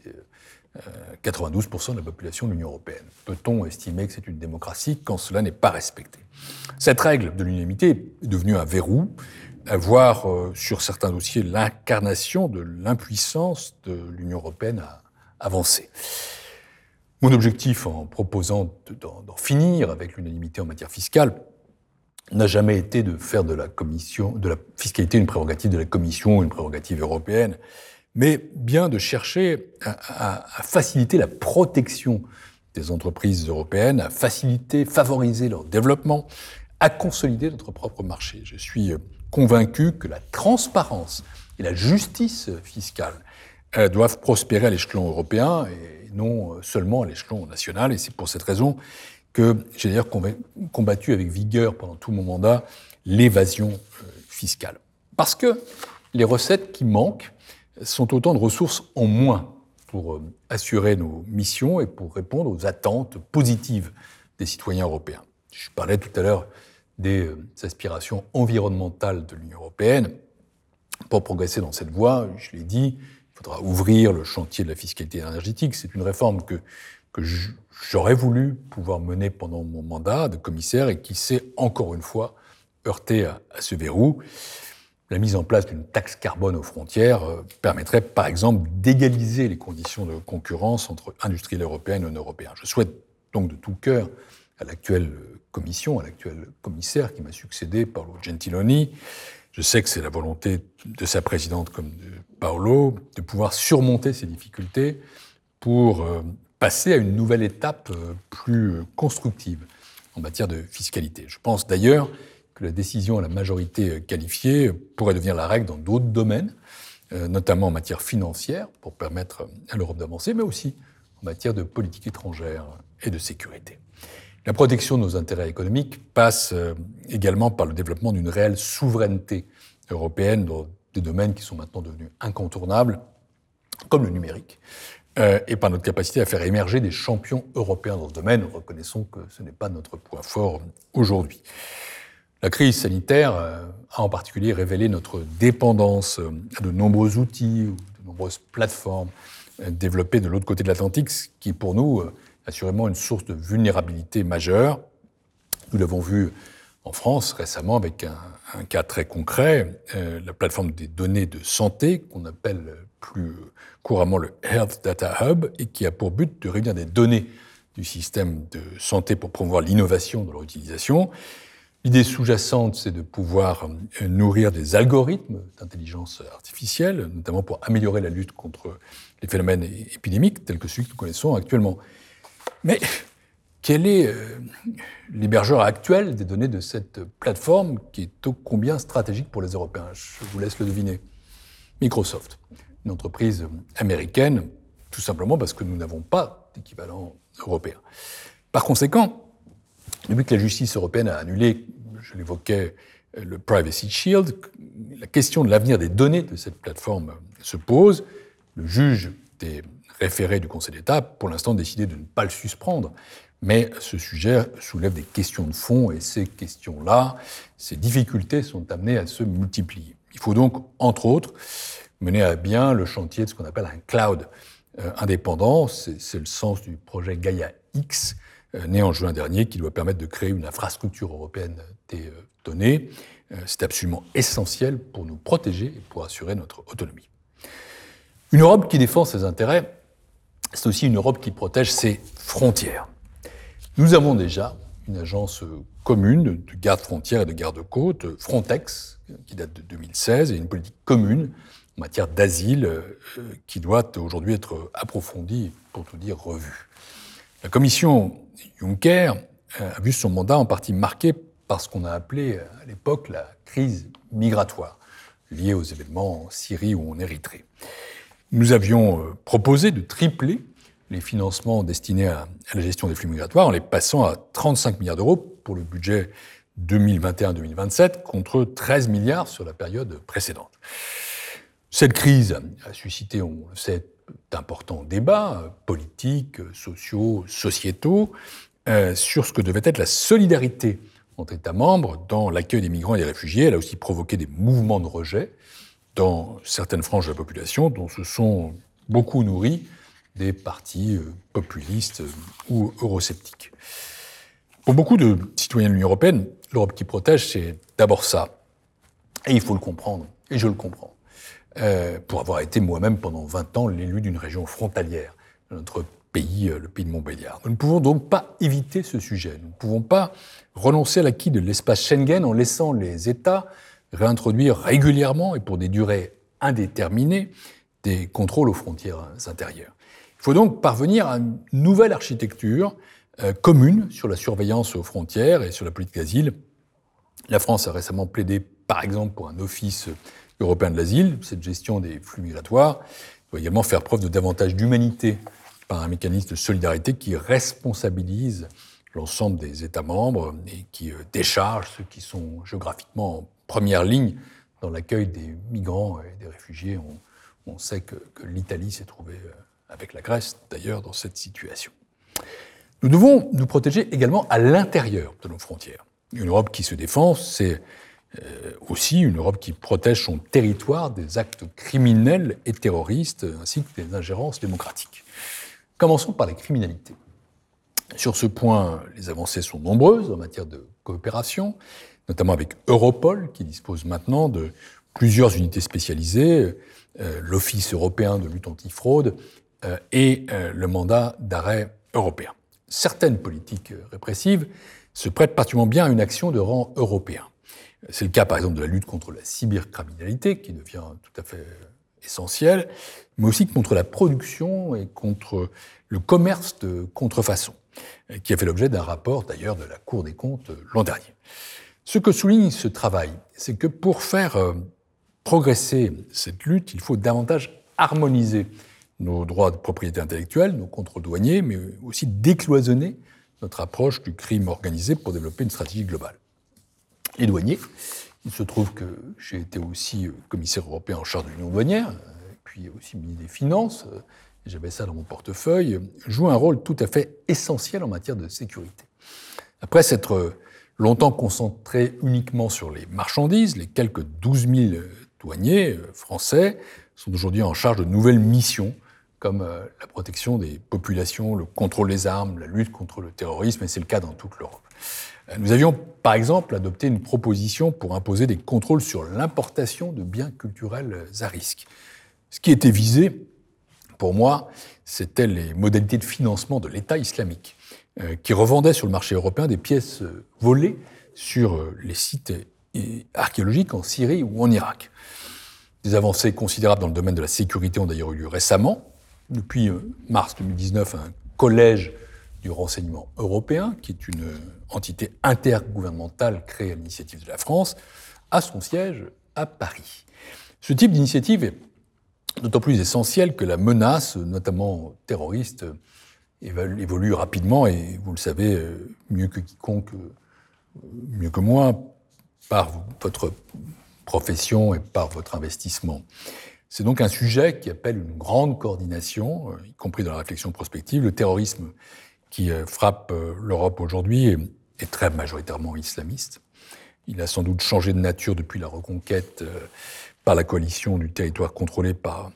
Speaker 2: 92% de la population de l'Union européenne. Peut-on estimer que c'est une démocratie quand cela n'est pas respecté? Cette règle de l'unanimité est devenue un verrou voir euh, sur certains dossiers l'incarnation de l'impuissance de l'Union européenne à avancer. Mon objectif en proposant d'en finir avec l'unanimité en matière fiscale n'a jamais été de faire de la fiscalité une prérogative de la Commission, une prérogative européenne, mais bien de chercher à, faciliter la protection des entreprises européennes, à faciliter, favoriser leur développement, à consolider notre propre marché. Je suis convaincu que la transparence et la justice fiscale euh, doivent prospérer à l'échelon européen et non euh, seulement à l'échelon national. Et c'est pour cette raison que j'ai d'ailleurs combattu avec vigueur pendant tout mon mandat l'évasion euh, fiscale. Parce que les recettes qui manquent sont autant de ressources en moins pour assurer nos missions et pour répondre aux attentes positives des citoyens européens. Je parlais tout à l'heure des euh, aspirations environnementales de l'Union européenne. Pour progresser dans cette voie, je l'ai dit, il faudra ouvrir le chantier de la fiscalité énergétique. C'est une réforme que, j'aurais voulu pouvoir mener pendant mon mandat de commissaire et qui s'est encore une fois heurté à, ce verrou. La mise en place d'une taxe carbone aux frontières euh, permettrait par exemple d'égaliser les conditions de concurrence entre industriels européens et non européens. Je souhaite donc de tout cœur à l'actuelle commission, à l'actuel commissaire qui m'a succédé, Paolo Gentiloni. Je sais que c'est la volonté de sa présidente comme de Paolo de pouvoir surmonter ces difficultés pour euh, passer à une nouvelle étape euh, plus constructive en matière de fiscalité. Je pense d'ailleurs que la décision à la majorité qualifiée pourrait devenir la règle dans d'autres domaines, euh, notamment en matière financière, pour permettre à l'Europe d'avancer, mais aussi en matière de politique étrangère et de sécurité. La protection de nos intérêts économiques passe euh, également par le développement d'une réelle souveraineté européenne dans des domaines qui sont maintenant devenus incontournables, comme le numérique, euh, et par notre capacité à faire émerger des champions européens dans ce domaine. Reconnaissons que ce n'est pas notre point fort aujourd'hui. La crise sanitaire euh, a en particulier révélé notre dépendance à de nombreux outils ou de nombreuses plateformes développées de l'autre côté de l'Atlantique, ce qui pour nous assurément une source de vulnérabilité majeure. Nous l'avons vu en France récemment avec un, cas très concret, euh, la plateforme des données de santé, qu'on appelle plus couramment le Health Data Hub, et qui a pour but de réunir des données du système de santé pour promouvoir l'innovation dans leur utilisation. L'idée sous-jacente, c'est de pouvoir euh, nourrir des algorithmes d'intelligence artificielle, notamment pour améliorer la lutte contre les phénomènes épidémiques tels que celui que nous connaissons actuellement. Mais quel est euh, l'hébergeur actuel des données de cette plateforme qui est ô combien stratégique pour les Européens? Je vous laisse le deviner. Microsoft, une entreprise américaine, tout simplement parce que nous n'avons pas d'équivalent européen. Par conséquent, depuis que la justice européenne a annulé, je l'évoquais, le Privacy Shield, la question de l'avenir des données de cette plateforme se pose. Le juge des référé du Conseil d'État a pour l'instant décidé de ne pas le suspendre. Mais ce sujet soulève des questions de fond et ces questions-là, ces difficultés sont amenées à se multiplier. Il faut donc, entre autres, mener à bien le chantier de ce qu'on appelle un cloud indépendant. C'est le sens du projet Gaia X, né en juin dernier, qui doit permettre de créer une infrastructure européenne des données. C'est absolument essentiel pour nous protéger et pour assurer notre autonomie. Une Europe qui défend ses intérêts, c'est aussi une Europe qui protège ses frontières. Nous avons déjà une agence commune de garde frontières et de garde-côtes, Frontex, qui date de 2016, et une politique commune en matière d'asile euh, qui doit aujourd'hui être approfondie, pour tout dire revue. La commission Juncker euh, a vu son mandat en partie marqué par ce qu'on a appelé à l'époque la crise migratoire, liée aux événements en Syrie ou en Érythrée. Nous avions euh, proposé de tripler les financements destinés à, la gestion des flux migratoires en les passant à 35 milliards d'euros pour le budget 2021-2027 contre 13 milliards sur la période précédente. Cette crise a suscité, on le sait, d'importants débats politiques, sociaux, sociétaux euh, sur ce que devait être la solidarité entre États membres dans l'accueil des migrants et des réfugiés. Elle a aussi provoqué des mouvements de rejet dans certaines franges de la population dont se sont beaucoup nourris des partis euh, populistes euh, ou eurosceptiques. Pour beaucoup de citoyens de l'Union européenne, l'Europe qui protège, c'est d'abord ça. Et il faut le comprendre, et je le comprends, euh, pour avoir été moi-même pendant 20 ans l'élu d'une région frontalière notre pays, le pays de Montbéliard. Nous ne pouvons donc pas éviter ce sujet. Nous ne pouvons pas renoncer à l'acquis de l'espace Schengen en laissant les États réintroduire régulièrement et pour des durées indéterminées des contrôles aux frontières intérieures. Il faut donc parvenir à une nouvelle architecture euh, commune sur la surveillance aux frontières et sur la politique d'asile. La France a récemment plaidé, par exemple, pour un office européen de l'asile. Cette gestion des flux migratoires doit également faire preuve de davantage d'humanité par un mécanisme de solidarité qui responsabilise l'ensemble des États membres et qui euh, décharge ceux qui sont géographiquement première ligne dans l'accueil des migrants et des réfugiés. On, sait que, l'Italie s'est trouvée, euh, avec la Grèce d'ailleurs, dans cette situation. Nous devons nous protéger également à l'intérieur de nos frontières. Une Europe qui se défend, c'est aussi une Europe qui protège son territoire des actes criminels et terroristes, ainsi que des ingérences démocratiques. Commençons par les criminalités. Sur ce point, les avancées sont nombreuses en matière de coopération notamment avec Europol, qui dispose maintenant de plusieurs unités spécialisées, euh, l'Office européen de lutte antifraude euh, et euh, le mandat d'arrêt européen. Certaines politiques répressives se prêtent particulièrement bien à une action de rang européen. C'est le cas, par exemple, de la lutte contre la cybercriminalité, qui devient tout à fait essentielle, mais aussi contre la production et contre le commerce de contrefaçon, qui a fait l'objet d'un rapport, d'ailleurs, de la Cour des comptes l'an dernier. Ce que souligne ce travail, c'est que pour faire euh, progresser cette lutte, il faut davantage harmoniser nos droits de propriété intellectuelle, nos contrôles douaniers, mais aussi décloisonner notre approche du crime organisé pour développer une stratégie globale. Les douaniers, il se trouve que j'ai été aussi euh, commissaire européen en charge de l'union douanière, euh, puis aussi ministre des Finances, j'avais ça dans mon portefeuille, jouent un rôle tout à fait essentiel en matière de sécurité. Après s'être longtemps concentré uniquement sur les marchandises, les quelques 12 000 douaniers euh, français sont aujourd'hui en charge de nouvelles missions comme euh, la protection des populations, le contrôle des armes, la lutte contre le terrorisme, et c'est le cas dans toute l'Europe. Nous avions, par exemple, adopté une proposition pour imposer des contrôles sur l'importation de biens culturels à risque. Ce qui était visé, pour moi, c'était les modalités de financement de l'État islamique. Euh, qui revendait sur le marché européen des pièces euh, volées sur euh, les sites archéologiques en Syrie ou en Irak. Des avancées considérables dans le domaine de la sécurité ont d'ailleurs eu lieu récemment. Depuis mars 2019, un collège du renseignement européen, qui est une entité intergouvernementale créée à l'initiative de la France, a son siège à Paris. Ce type d'initiative est d'autant plus essentiel que la menace, notamment terroriste, évolue rapidement et vous le savez euh, mieux que quiconque, euh, mieux que moi, par votre profession et par votre investissement. C'est donc un sujet qui appelle une grande coordination, euh, y compris dans la réflexion prospective. Le terrorisme qui frappe l'Europe aujourd'hui est très majoritairement islamiste. Il a sans doute changé de nature depuis la reconquête par la coalition du territoire contrôlé par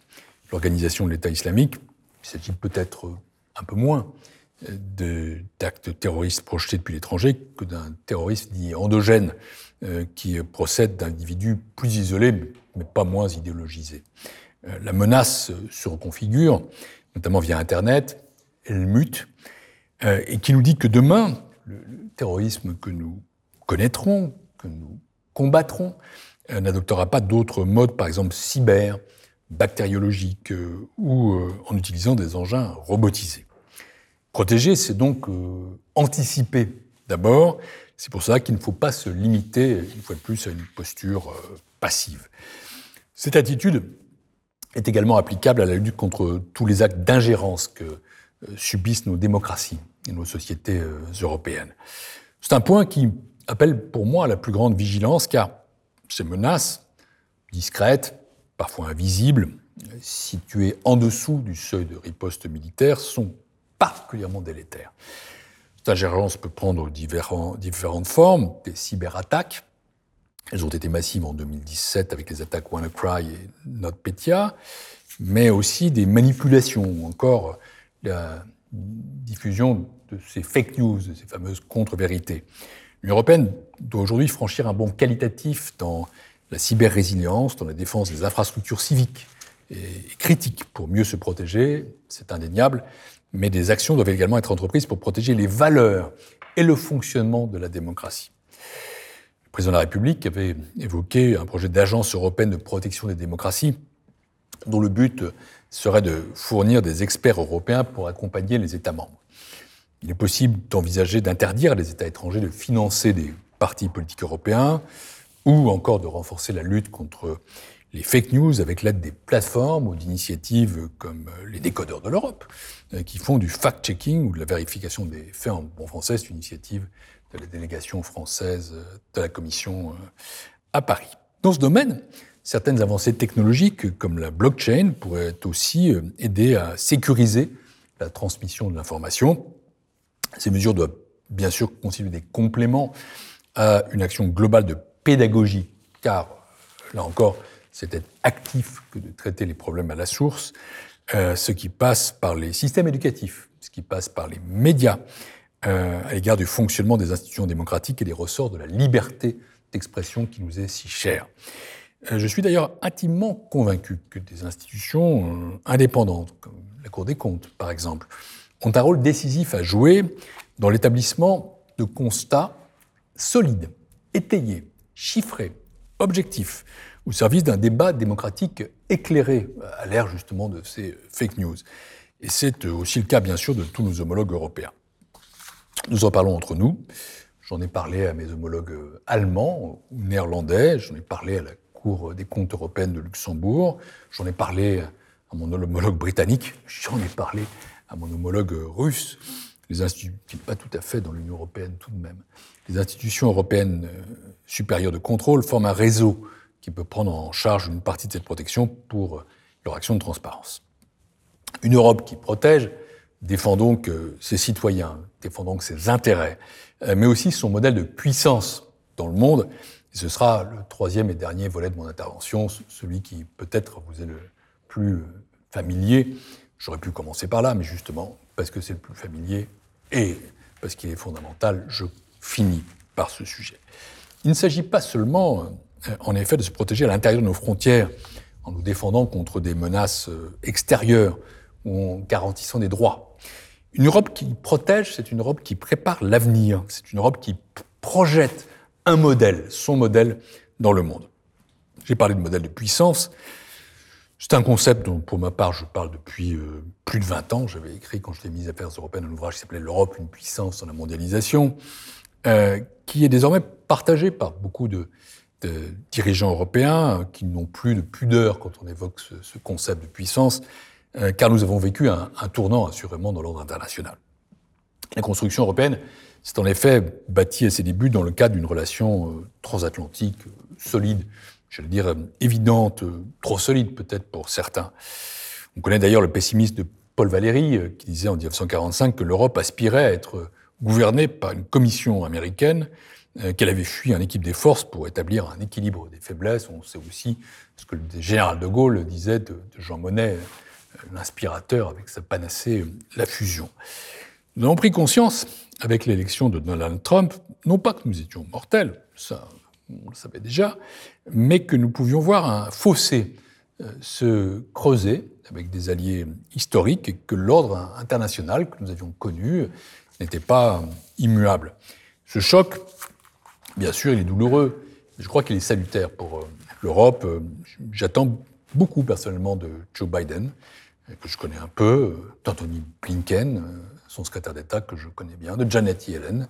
Speaker 2: l'organisation de l'État islamique. Il s'agit peut-être un peu moins d'actes terroristes projetés depuis l'étranger que d'un terrorisme dit endogène euh, qui procède d'individus plus isolés mais pas moins idéologisés. Euh, la menace se reconfigure, notamment via Internet, elle mute, euh, et qui nous dit que demain, terrorisme que nous connaîtrons, que nous combattrons, n'adoptera pas d'autres modes, par exemple cyber, bactériologiques ou en utilisant des engins robotisés. Protéger, c'est donc euh, anticiper d'abord. C'est pour cela qu'il ne faut pas se limiter, une fois de plus, à une posture euh, passive. Cette attitude est également applicable à la lutte contre tous les actes d'ingérence que euh, subissent nos démocraties et nos sociétés européennes. C'est un point qui appelle pour moi à la plus grande vigilance, car ces menaces, discrètes, parfois invisibles, situées en dessous du seuil de riposte militaire, sont particulièrement délétère. Cette ingérence peut prendre différentes formes, des cyberattaques. Elles ont été massives en 2017 avec les attaques WannaCry et NotPetya, mais aussi des manipulations, ou encore la diffusion de ces fake news, de ces fameuses contre-vérités. L'Union européenne doit aujourd'hui franchir un bond qualitatif dans la cyber-résilience, dans la défense des infrastructures civiques et critiques pour mieux se protéger, c'est indéniable, mais des actions doivent également être entreprises pour protéger les valeurs et le fonctionnement de la démocratie. Le président de la République avait évoqué un projet d'agence européenne de protection des démocraties, dont le but serait de fournir des experts européens pour accompagner les États membres. Il est possible d'envisager d'interdire à des États étrangers de financer des partis politiques européens ou encore de renforcer la lutte contre les fake news avec l'aide des plateformes ou d'initiatives comme les décodeurs de l'Europe, euh, qui font du fact-checking ou de la vérification des faits en bon français. C'est une initiative de la délégation française euh, de la Commission euh, à Paris. Dans ce domaine, certaines avancées technologiques comme la blockchain pourraient aussi aider à sécuriser la transmission de l'information. Ces mesures doivent bien sûr constituer des compléments à une action globale de pédagogie, car là encore, c'est être actif que de traiter les problèmes à la source, euh, ce qui passe par les systèmes éducatifs, ce qui passe par les médias, euh, à l'égard du fonctionnement des institutions démocratiques et des ressorts de la liberté d'expression qui nous est si chère. Euh, je suis d'ailleurs intimement convaincu que des institutions indépendantes, comme la Cour des comptes par exemple, ont un rôle décisif à jouer dans l'établissement de constats solides, étayés, chiffrés, objectifs, au service d'un débat démocratique éclairé à l'ère justement de ces fake news. Et c'est aussi le cas, bien sûr, de tous nos homologues européens. Nous en parlons entre nous. J'en ai parlé à mes homologues allemands ou néerlandais, j'en ai parlé à la Cour des comptes européenne de Luxembourg, j'en ai parlé à mon homologue britannique, j'en ai parlé à mon homologue russe, les instituts, qui n'est pas tout à fait dans l'Union européenne tout de même. Les institutions européennes euh, supérieures de contrôle forment un réseau qui peut prendre en charge une partie de cette protection pour leur action de transparence. Une Europe qui protège défend donc euh, ses citoyens, défend donc ses intérêts, euh, mais aussi son modèle de puissance dans le monde. Ce sera le troisième et dernier volet de mon intervention, celui qui peut-être vous est le plus euh, familier. J'aurais pu commencer par là, mais justement, parce que c'est le plus familier et parce qu'il est fondamental, je finis par ce sujet. Il ne s'agit pas seulement en effet de se protéger à l'intérieur de nos frontières en nous défendant contre des menaces euh, extérieures ou en garantissant des droits. Une Europe qui protège, c'est une Europe qui prépare l'avenir, c'est une Europe qui projette un modèle, son modèle dans le monde. J'ai parlé de modèle de puissance. C'est un concept dont, pour ma part, je parle depuis euh, plus de 20 ans. J'avais écrit, quand j'étais ministre des Affaires européennes, un ouvrage qui s'appelait L'Europe, une puissance dans la mondialisation, euh, qui est désormais partagé par beaucoup de, dirigeants européens qui n'ont plus de pudeur quand on évoque ce, concept de puissance, euh, car nous avons vécu un, tournant assurément dans l'ordre international. La construction européenne s'est en effet bâtie à ses débuts dans le cadre d'une relation euh, transatlantique euh, solide, j'allais dire évidente, trop solide peut-être pour certains. On connaît d'ailleurs le pessimisme de Paul Valéry qui disait en 1945 que l'Europe aspirait à être gouvernée par une commission américaine qu'elle avait fui en équipe des forces pour établir un équilibre des faiblesses. On sait aussi ce que le général de Gaulle disait de, Jean Monnet, l'inspirateur avec sa panacée, la fusion. Nous avons pris conscience, avec l'élection de Donald Trump, non pas que nous étions mortels, ça on le savait déjà, mais que nous pouvions voir un fossé euh, se creuser avec des alliés historiques et que l'ordre international que nous avions connu n'était pas immuable. Ce choc, bien sûr, il est douloureux, je crois qu'il est salutaire pour euh, l'Europe. Euh, j'attends beaucoup personnellement de Joe Biden, que je connais un peu, d'Anthony Blinken, son secrétaire d'État que je connais bien, de Janet Yellen,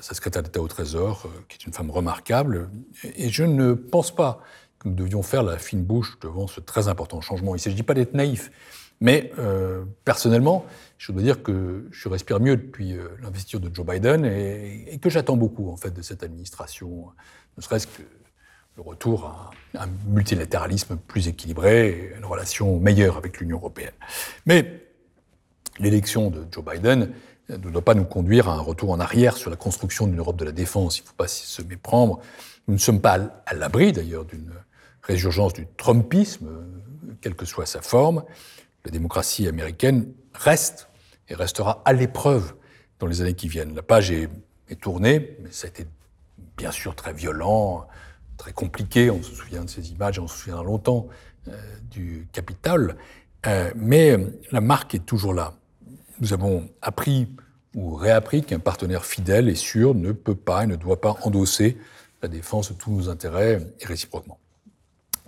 Speaker 2: sa secrétaire d'État au Trésor, qui est une femme remarquable. Et je ne pense pas nous devions faire la fine bouche devant ce très important changement. Il ne s'agit pas d'être naïf, mais euh, personnellement, je dois dire que je respire mieux depuis euh, l'investiture de Joe Biden et, que j'attends beaucoup en fait de cette administration, ne serait-ce que le retour à un multilatéralisme plus équilibré et une relation meilleure avec l'Union européenne. Mais l'élection de Joe Biden ne doit pas nous conduire à un retour en arrière sur la construction d'une Europe de la défense. Il ne faut pas se méprendre. Nous ne sommes pas à l'abri d'ailleurs d'une résurgence du Trumpisme, quelle que soit sa forme, la démocratie américaine reste et restera à l'épreuve dans les années qui viennent. La page est, tournée, mais ça a été bien sûr très violent, très compliqué. On se souvient de ces images, on se souvient longtemps euh, du Capitole. Euh, mais la marque est toujours là. Nous avons appris ou réappris qu'un partenaire fidèle et sûr ne peut pas et ne doit pas endosser la défense de tous nos intérêts et réciproquement.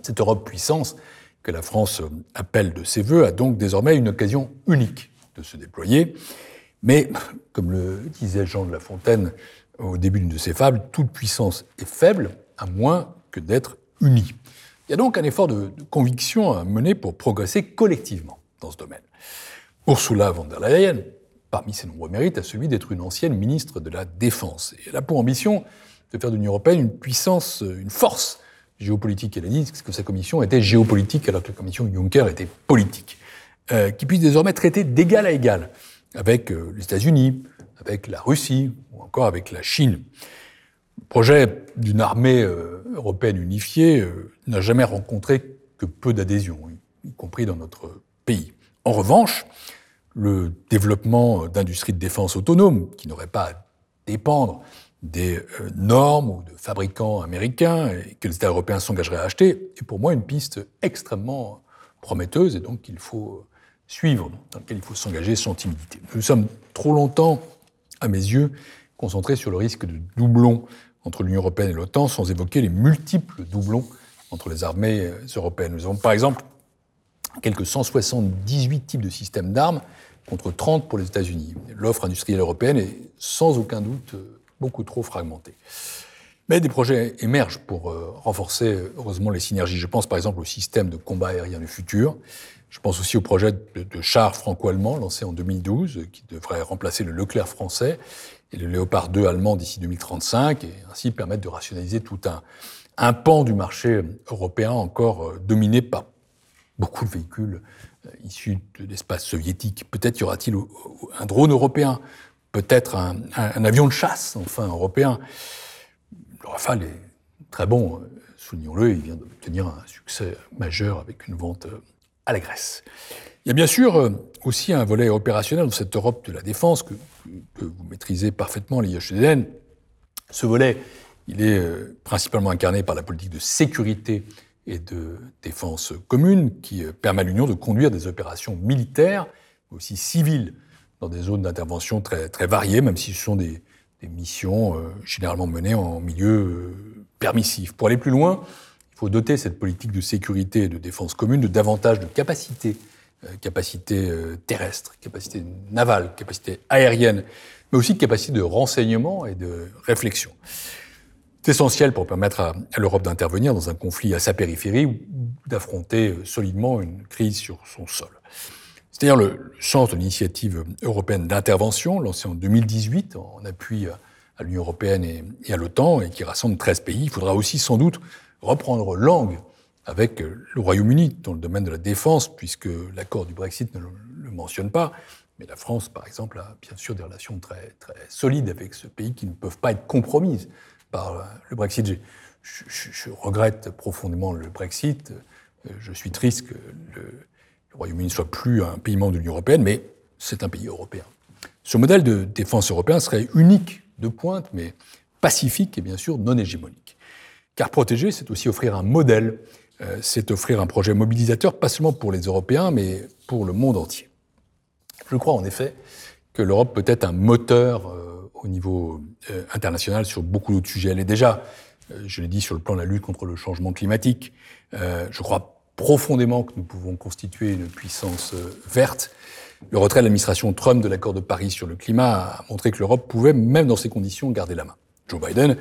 Speaker 2: Cette Europe puissance que la France appelle de ses voeux a donc désormais une occasion unique de se déployer. Mais, comme le disait Jean de La Fontaine au début d'une de ses fables, toute puissance est faible à moins que d'être unie. Il y a donc un effort de, conviction à mener pour progresser collectivement dans ce domaine. Ursula von der Leyen, parmi ses nombreux mérites, a celui d'être une ancienne ministre de la Défense. Elle a pour ambition de faire de l'Union européenne une puissance, une force géopolitique. Elle a dit que sa commission était géopolitique alors que la commission Juncker était politique. Euh, qui puisse désormais traiter d'égal à égal avec euh, les États-Unis, avec la Russie ou encore avec la Chine. Le projet d'une armée euh, européenne unifiée euh, n'a jamais rencontré que peu d'adhésion, y compris dans notre pays. En revanche, le développement d'industries de défense autonomes, qui n'auraient pas à dépendre des euh, normes ou de fabricants américains et que les États européens s'engageraient à acheter est pour moi une piste extrêmement prometteuse et donc qu'il faut suivre, dans laquelle il faut s'engager sans timidité. Nous sommes trop longtemps, à mes yeux, concentrés sur le risque de doublons entre l'Union européenne et l'OTAN sans évoquer les multiples doublons entre les armées euh, européennes. Nous avons par exemple quelques 178 types de systèmes d'armes contre 30 pour les États-Unis. L'offre industrielle européenne est sans aucun doute euh, beaucoup trop fragmenté. Mais des projets émergent pour euh, renforcer, heureusement, les synergies. Je pense par exemple au système de combat aérien du futur. Je pense aussi au projet de, chars franco-allemand lancé en 2012, qui devrait remplacer le Leclerc français et le Léopard 2 allemand d'ici 2035, et ainsi permettre de rationaliser tout un, pan du marché européen encore euh, dominé par beaucoup de véhicules euh, issus de l'espace soviétique. Peut-être y aura-t-il un drone européen peut-être un, avion de chasse, enfin, européen. Le Rafale est très bon, soulignons-le, il vient d'obtenir un succès majeur avec une vente à la Grèce. Il y a bien sûr euh, aussi un volet opérationnel dans cette Europe de la défense que, vous maîtrisez parfaitement, l'IHDN. Ce volet, il est euh, principalement incarné par la politique de sécurité et de défense commune qui euh, permet à l'Union de conduire des opérations militaires, mais aussi civiles, dans des zones d'intervention très, très variées, même si ce sont des, missions euh, généralement menées en milieu euh, permissif. Pour aller plus loin, il faut doter cette politique de sécurité et de défense commune de davantage de capacités, capacités terrestres, capacités navales, capacités aériennes, mais aussi de capacités de renseignement et de réflexion. C'est essentiel pour permettre à, l'Europe d'intervenir dans un conflit à sa périphérie ou d'affronter solidement une crise sur son sol. C'est-à-dire le sens de l'initiative européenne d'intervention lancée en 2018 en appui à l'Union européenne et à l'OTAN et qui rassemble 13 pays. Il faudra aussi sans doute reprendre langue avec le Royaume-Uni dans le domaine de la défense, puisque l'accord du Brexit ne le mentionne pas. Mais la France, par exemple, a bien sûr des relations très solides avec ce pays qui ne peuvent pas être compromises le Brexit. Je, regrette profondément le Brexit. Je suis triste que le, le Royaume-Uni ne soit plus un pays membre de l'Union européenne, mais c'est un pays européen. Ce modèle de défense européen serait unique de pointe, mais pacifique et bien sûr non hégémonique. Car protéger, c'est aussi offrir un modèle, euh, c'est offrir un projet mobilisateur, pas seulement pour les Européens, mais pour le monde entier. Je crois en effet l'Europe peut être un moteur euh, au niveau euh, international sur beaucoup d'autres sujets. Elle est déjà, je l'ai dit, sur le plan de la lutte contre le changement climatique. je crois profondément que nous pouvons constituer une puissance verte. Le retrait de l'administration Trump de l'accord de Paris sur le climat a montré que l'Europe pouvait, même dans ces conditions, garder la main. Joe Biden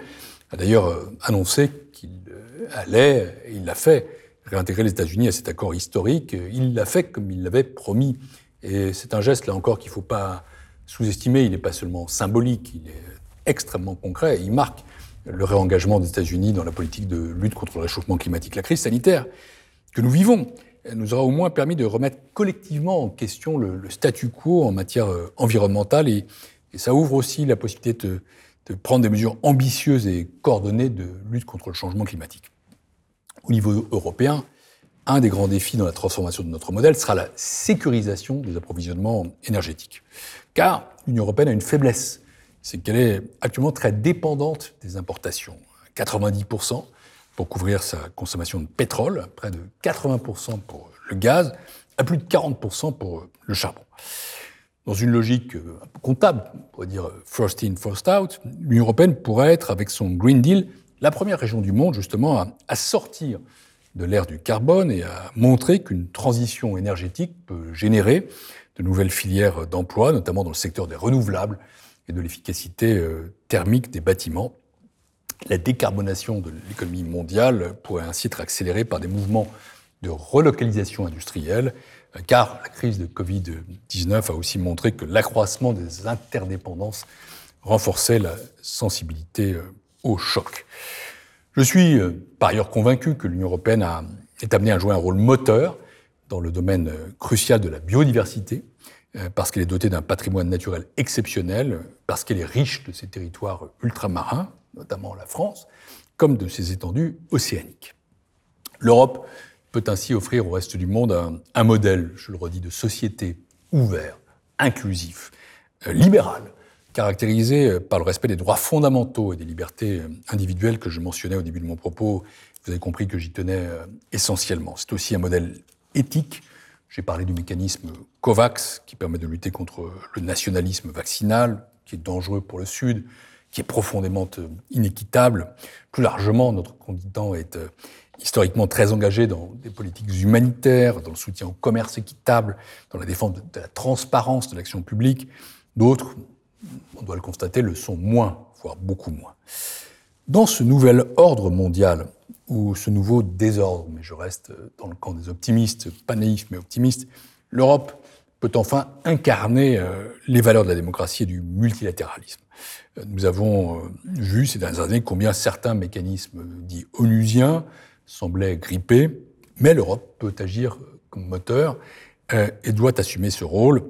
Speaker 2: a d'ailleurs euh, annoncé qu'il euh, allait, et il l'a fait, réintégrer les États-Unis à cet accord historique. Il l'a fait comme il l'avait promis. Et c'est un geste, là encore, qu'il ne faut pas sous-estimer. Il n'est pas seulement symbolique, il est extrêmement concret. Il marque le réengagement des États-Unis dans la politique de lutte contre le réchauffement climatique. La crise sanitaire que nous vivons nous aura au moins permis de remettre collectivement en question le, statu quo en matière euh, environnementale et, ça ouvre aussi la possibilité de, prendre des mesures ambitieuses et coordonnées de lutte contre le changement climatique. Au niveau européen, un des grands défis dans la transformation de notre modèle sera la sécurisation des approvisionnements énergétiques. Car l'Union européenne a une faiblesse, c'est qu'elle est actuellement très dépendante des importations. 90% pour couvrir sa consommation de pétrole, près de 80% pour le gaz, à plus de 40% pour le charbon. Dans une logique euh, comptable, on pourrait dire first in, first out, l'Union européenne pourrait être, avec son Green Deal, la première région du monde justement à sortir de l'ère du carbone et à montrer qu'une transition énergétique peut générer de nouvelles filières d'emploi, notamment dans le secteur des renouvelables et de l'efficacité euh, thermique des bâtiments la décarbonation de l'économie mondiale pourrait ainsi être accélérée par des mouvements de relocalisation industrielle, car la crise de Covid-19 a aussi montré que l'accroissement des interdépendances renforçait la sensibilité euh, au choc. Je suis euh, par ailleurs convaincu que l'Union européenne a, est amenée à jouer un rôle moteur dans le domaine euh, crucial de la biodiversité, parce qu'elle est dotée d'un patrimoine naturel exceptionnel, parce qu'elle est riche de ses territoires ultramarins, notamment la France, comme de ses étendues océaniques. L'Europe peut ainsi offrir au reste du monde un, modèle, je le redis, de société ouvert, inclusif, euh, libéral, caractérisé par le respect des droits fondamentaux et des libertés euh, individuelles que je mentionnais au début de mon propos. Vous avez compris que j'y tenais euh, essentiellement. C'est aussi un modèle éthique. J'ai parlé du mécanisme COVAX qui permet de lutter contre le nationalisme vaccinal, qui est dangereux pour le Sud, qui est profondément euh, inéquitable. Plus largement, notre continent est euh, historiquement très engagé dans des politiques humanitaires, dans le soutien au commerce équitable, dans la défense de la transparence de l'action publique. D'autres, on doit le constater, le sont moins, voire beaucoup moins. Dans ce nouvel ordre mondial, ou ce nouveau désordre, mais je reste dans le camp des optimistes, pas naïfs mais optimistes, l'Europe peut enfin incarner euh, les valeurs de la démocratie et du multilatéralisme. Nous avons euh, vu ces dernières années combien certains mécanismes dits onusiens semblaient grippés, mais l'Europe peut agir comme moteur euh, et doit assumer ce rôle.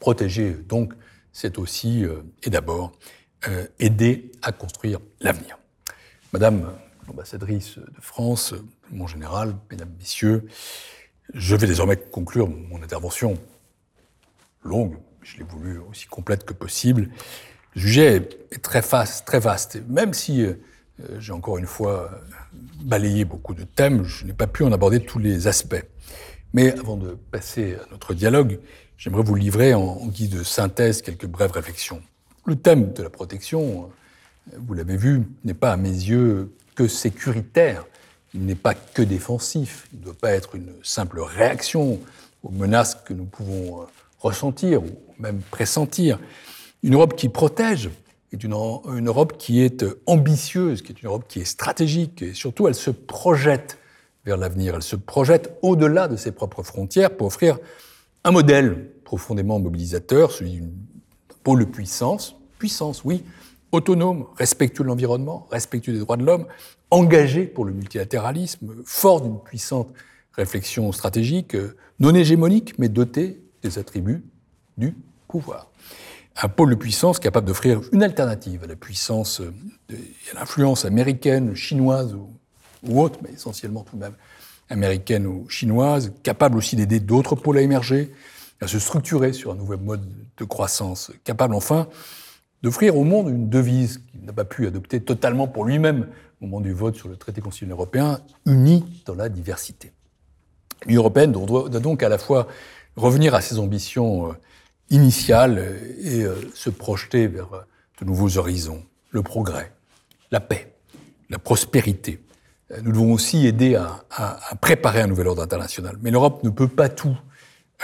Speaker 2: Protéger, donc, c'est aussi euh, et d'abord aider à construire l'avenir. Madame l'ambassadrice de France, mon général, mesdames, messieurs, je vais désormais conclure mon intervention longue, je l'ai voulu aussi complète que possible, le sujet est très vaste, très vaste. Même si euh, j'ai encore une fois balayé beaucoup de thèmes, je n'ai pas pu en aborder tous les aspects. Mais avant de passer à notre dialogue, j'aimerais vous livrer en guise de synthèse quelques brèves réflexions. Le thème de la protection, euh, vous l'avez vu, n'est pas à mes yeux que sécuritaire, il n'est pas que défensif, il ne doit pas être une simple réaction aux menaces que nous pouvons euh, ressentir ou même pressentir. Une Europe qui protège est une, Europe qui est ambitieuse, qui est une Europe qui est stratégique, et surtout elle se projette vers l'avenir, elle se projette au-delà de ses propres frontières pour offrir un modèle profondément mobilisateur, celui d'un pôle puissance, puissance, oui, autonome, respectueux de l'environnement, respectueux des droits de l'homme, engagé pour le multilatéralisme, fort d'une puissante réflexion stratégique, non hégémonique, mais doté des attributs du pouvoir. un pôle de puissance capable d'offrir une alternative à la puissance, à l'influence américaine, chinoise ou autre, mais essentiellement tout de même américaine ou chinoise, capable aussi d'aider d'autres pôles à émerger, à se structurer sur un nouvel mode de croissance, capable enfin d'offrir au monde une devise qu'il n'a pas pu adopter totalement pour lui-même au moment du vote sur le traité constitutionnel européen, unie dans la diversité. L'Union européenne doit donc à la fois revenir à ses ambitions euh, initiales et euh, se projeter vers euh, de nouveaux horizons, le progrès, la paix, la prospérité. Nous devons aussi aider à, à préparer un nouvel ordre international. Mais l'Europe ne peut pas tout,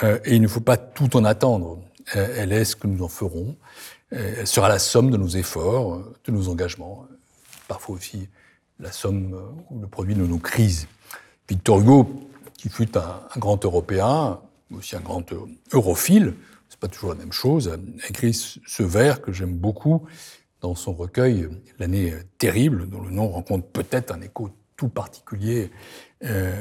Speaker 2: et il ne faut pas tout en attendre. Elle est ce que nous en ferons. Elle sera la somme de nos efforts, de nos engagements, parfois aussi la somme ou le produit de nos crises. Victor Hugo, qui fut un, grand Européen, aussi un grand europhile, c'est pas toujours la même chose, a écrit ce vers que j'aime beaucoup dans son recueil L'année terrible, dont le nom rencontre peut-être un écho tout particulier euh,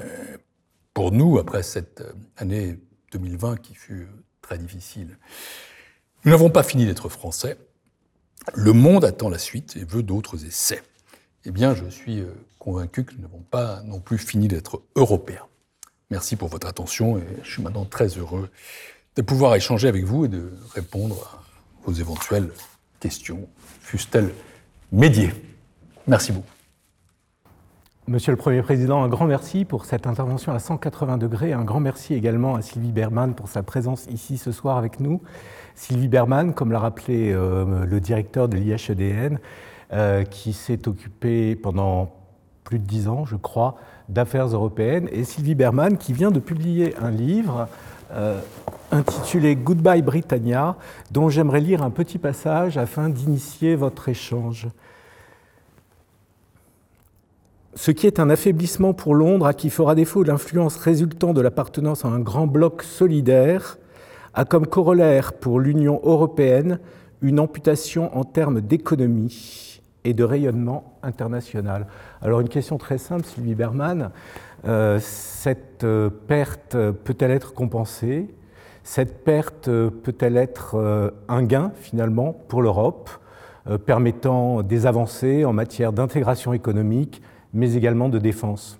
Speaker 2: pour nous après cette année 2020 qui fut très difficile. Nous n'avons pas fini d'être français. Le monde attend la suite et veut d'autres essais. Eh bien, je suis euh, convaincu que nous n'avons pas non plus fini d'être européens. Merci pour votre attention et je suis maintenant très heureux de pouvoir échanger avec vous et de répondre à vos éventuelles questions, fussent-elles médiées. Merci beaucoup.
Speaker 3: Monsieur le Premier Président, un grand merci pour cette intervention à 180 degrés. Un grand merci également à Sylvie Berman pour sa présence ici ce soir avec nous. Sylvie Berman, comme l'a rappelé euh, le directeur de l'IHEDN, euh, qui s'est occupée pendant plus de dix ans, je crois, d'affaires européennes, et Sylvie Berman, qui vient de publier un livre euh, intitulé Goodbye Britannia, dont j'aimerais lire un petit passage afin d'initier votre échange. Ce qui est un affaiblissement pour Londres, à qui fera défaut l'influence résultant de l'appartenance à un grand bloc solidaire, a comme corollaire pour l'Union européenne une amputation en termes d'économie et de rayonnement international. Alors une question très simple, Sylvie Berman, euh, cette euh, perte peut-elle être compensée? Cette perte peut-elle être euh, un gain finalement pour l'Europe, permettant des avancées en matière d'intégration économique, mais également de défense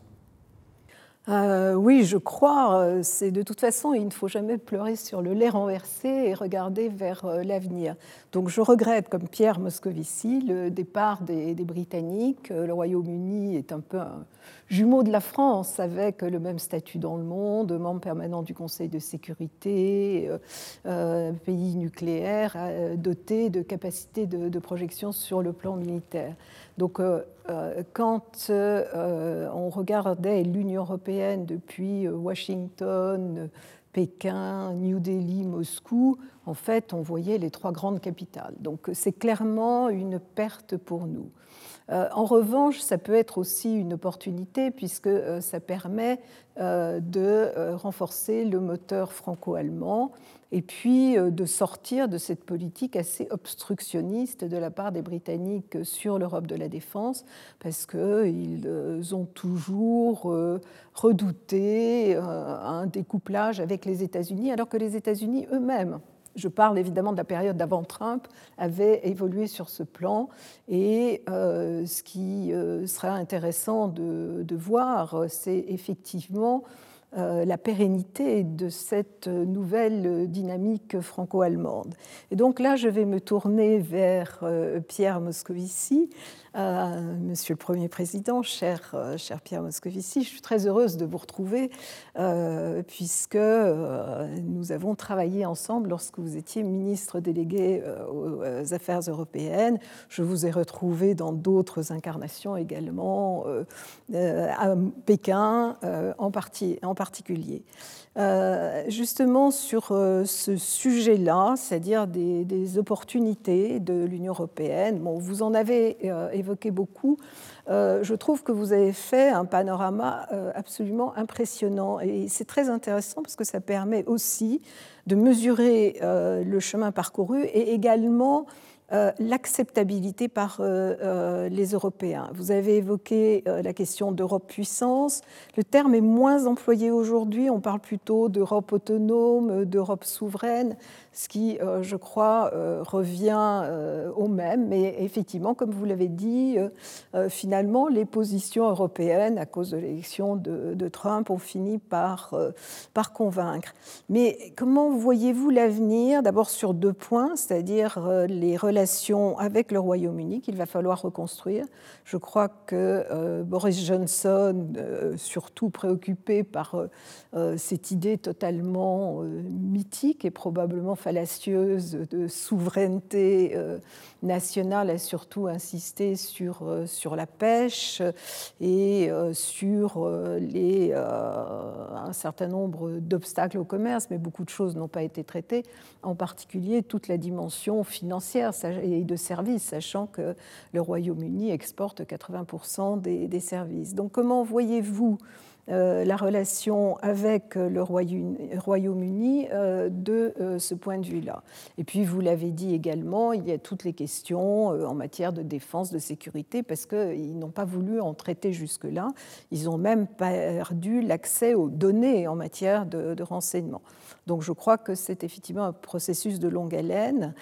Speaker 4: euh, oui, je crois. Euh, c'est de toute façon, il ne faut jamais pleurer sur le lait renversé et regarder vers euh, l'avenir. Donc, je regrette, comme Pierre Moscovici, le départ des, Britanniques. Le Royaume-Uni est un peu jumeau de la France, avec le même statut dans le monde, membre permanent du Conseil de sécurité, pays nucléaire doté de capacités de, projection sur le plan militaire. Donc, euh, euh, quand euh, on regardait l'Union européenne depuis Washington, Pékin, New Delhi, Moscou, en fait, on voyait les trois grandes capitales. Donc, c'est clairement une perte pour nous. En revanche, ça peut être aussi une opportunité puisque ça permet de renforcer le moteur franco-allemand et puis euh, de sortir de cette politique assez obstructionniste de la part des Britanniques sur l'Europe de la défense, parce qu'ils euh, ont toujours euh, redouté un découplage avec les États-Unis, alors que les États-Unis eux-mêmes je parle évidemment de la période d'avant Trump, avaient évolué sur ce plan. Et ce qui sera intéressant de, de voir, c'est effectivement euh, la pérennité de cette nouvelle dynamique franco-allemande. Et donc là, je vais me tourner vers euh, Pierre Moscovici euh, Monsieur le Premier Président, cher, euh, cher, Pierre Moscovici, je suis très heureuse de vous retrouver euh, puisque nous avons travaillé ensemble lorsque vous étiez ministre délégué aux Affaires européennes. Je vous ai retrouvé dans d'autres incarnations également, à Pékin en, partie, en particulier. Euh, justement sur euh, ce sujet-là, c'est-à-dire des, opportunités de l'Union européenne. Bon, vous en avez euh, évoqué beaucoup. je trouve que vous avez fait un panorama absolument impressionnant et c'est très intéressant parce que ça permet aussi de mesurer le chemin parcouru et également euh, l'acceptabilité par euh, euh, les Européens. Vous avez évoqué la question d'Europe puissance. Le terme est moins employé aujourd'hui. On parle plutôt d'Europe autonome, d'Europe souveraine. Ce qui, euh, je crois, euh, revient euh, au même. Mais effectivement, comme vous l'avez dit, finalement, les positions européennes, à cause de l'élection de, Trump, ont fini par, par convaincre. Mais comment voyez-vous l'avenir D'abord sur deux points, c'est-à-dire les relations avec le Royaume-Uni qu'il va falloir reconstruire? Je crois que Boris Johnson, surtout préoccupé par cette idée totalement mythique et probablement fallacieuse de souveraineté euh, nationale a surtout insisté sur, euh, sur la pêche et euh, sur les, un certain nombre d'obstacles au commerce, mais beaucoup de choses n'ont pas été traitées, en particulier toute la dimension financière et de services, sachant que le Royaume-Uni exporte 80% des, des services. Donc comment voyez-vous la relation avec le Royaume-Uni euh, de euh, ce point de vue-là. Et puis, vous l'avez dit également, il y a toutes les questions en matière de défense, de sécurité, parce qu'ils n'ont pas voulu en traiter jusque-là. Ils ont même perdu l'accès aux données en matière de, de renseignement. Donc je crois que c'est effectivement un processus de longue haleine.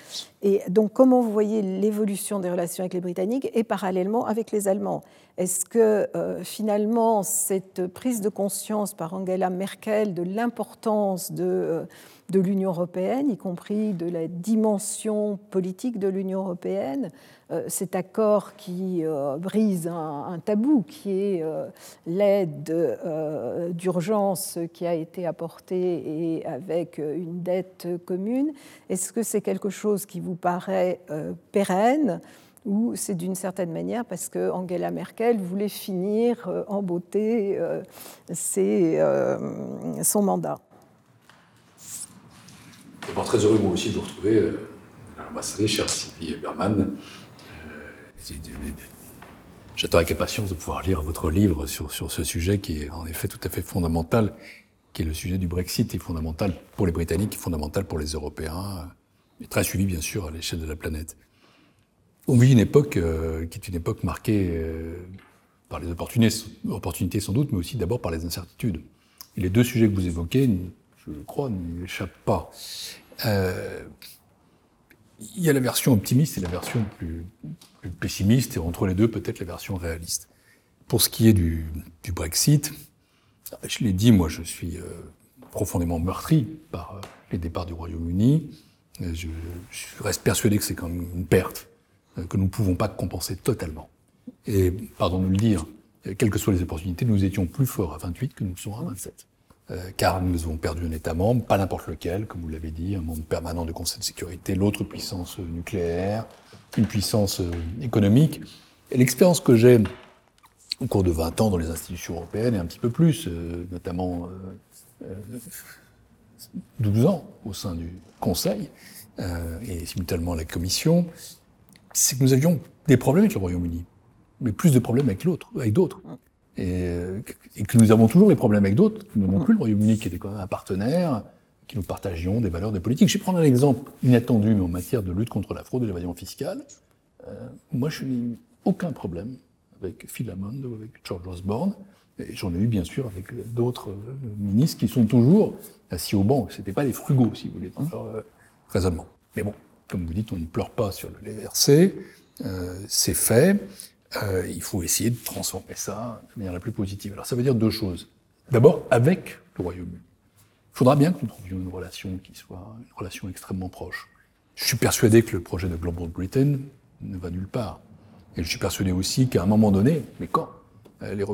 Speaker 4: Et donc comment vous voyez l'évolution des relations avec les Britanniques et parallèlement avec les Allemands? Est-ce que euh, finalement cette prise de conscience par Angela Merkel de l'importance de euh, de l'Union européenne, y compris de la dimension politique de l'Union européenne. Euh, cet accord qui euh, brise un, tabou, qui est euh, l'aide d'urgence qui a été apportée et avec une dette commune, est-ce que c'est quelque chose qui vous paraît pérenne ou c'est d'une certaine manière parce que Angela Merkel voulait finir en beauté son mandat?
Speaker 2: D'abord, très heureux moi aussi de vous retrouver euh, à l'ambassadrice, chère Sylvie Berman. Euh, j'attends avec impatience de pouvoir lire votre livre sur, ce sujet qui est en effet tout à fait fondamental, qui est le sujet du Brexit, qui est fondamental pour les Britanniques, fondamental pour les Européens, et très suivi bien sûr à l'échelle de la planète. On vit une époque euh, qui est une époque marquée par les opportunités, sans doute, mais aussi d'abord par les incertitudes. Les deux sujets que vous évoquez je crois, n'y échappe pas. Euh, il y a la version optimiste et la version plus, pessimiste, et entre les deux, peut-être la version réaliste. Pour ce qui est du, Brexit, je l'ai dit, moi, je suis euh, profondément meurtri par euh, les départs du Royaume-Uni. Je, je, reste persuadé que c'est quand même une perte que nous ne pouvons pas compenser totalement. Et, pardon de le dire, quelles que soient les opportunités, nous étions plus forts à 28 que nous sommes à 27. Euh, car nous avons perdu un État membre, pas n'importe lequel, comme vous l'avez dit, un membre permanent du Conseil de sécurité, l'autre puissance nucléaire, une puissance euh, économique. Et l'expérience que j'ai au cours de 20 ans dans les institutions européennes, et un petit peu plus, euh, notamment 12 ans au sein du Conseil, et simultanément la Commission, c'est que nous avions des problèmes avec le Royaume-Uni, mais plus de problèmes avec l'autre, avec d'autres et, et, que nous avons toujours les problèmes avec d'autres, qui n'ont plus le Royaume-Uni, qui était quand même un partenaire, qui nous partagions des valeurs, des politiques. Je vais prendre un exemple inattendu, mais en matière de lutte contre la fraude et l'évasion fiscale. Euh, moi, je n'ai aucun problème avec Phil Hammond ou avec George Osborne, et j'en ai eu bien sûr avec d'autres euh, ministres qui sont toujours assis au banc. C'était pas des frugaux, si vous voulez, dans leur euh, raisonnement. Mais bon, comme vous dites, on ne pleure pas sur le LRC, euh, c'est fait. Euh, il faut essayer de transformer ça de manière la plus positive. Alors ça veut dire deux choses. D'abord, avec le Royaume-Uni. Il faudra bien que nous trouvions une relation qui soit une relation extrêmement proche. Je suis persuadé que le projet de Global Britain ne va nulle part. Et je suis persuadé aussi qu'à un moment donné, mais quand euh, les,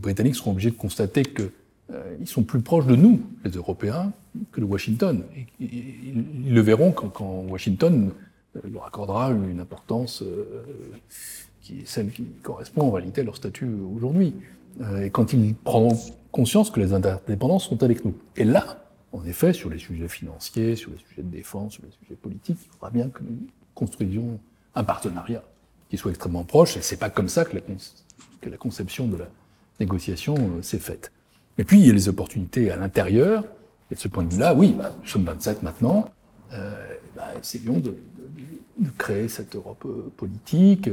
Speaker 2: Britanniques seront obligés de constater qu'ils euh, sont plus proches de nous, les Européens, que de Washington. Ils le verront quand, quand Washington euh, leur accordera une importance qui est celle qui correspond en réalité à leur statut aujourd'hui. Euh, et quand ils prendront conscience que les indépendances sont avec nous. Et là, en effet, sur les sujets financiers, sur les sujets de défense, sur les sujets politiques, il faudra bien que nous construisions un partenariat qui soit extrêmement proche. Et c'est pas comme ça que la, conception de la négociation euh, s'est faite. Et puis, il y a les opportunités à l'intérieur. Et de ce point de vue-là, oui, bah, nous sommes 27 maintenant. Euh, bah, essayons de, créer cette Europe politique,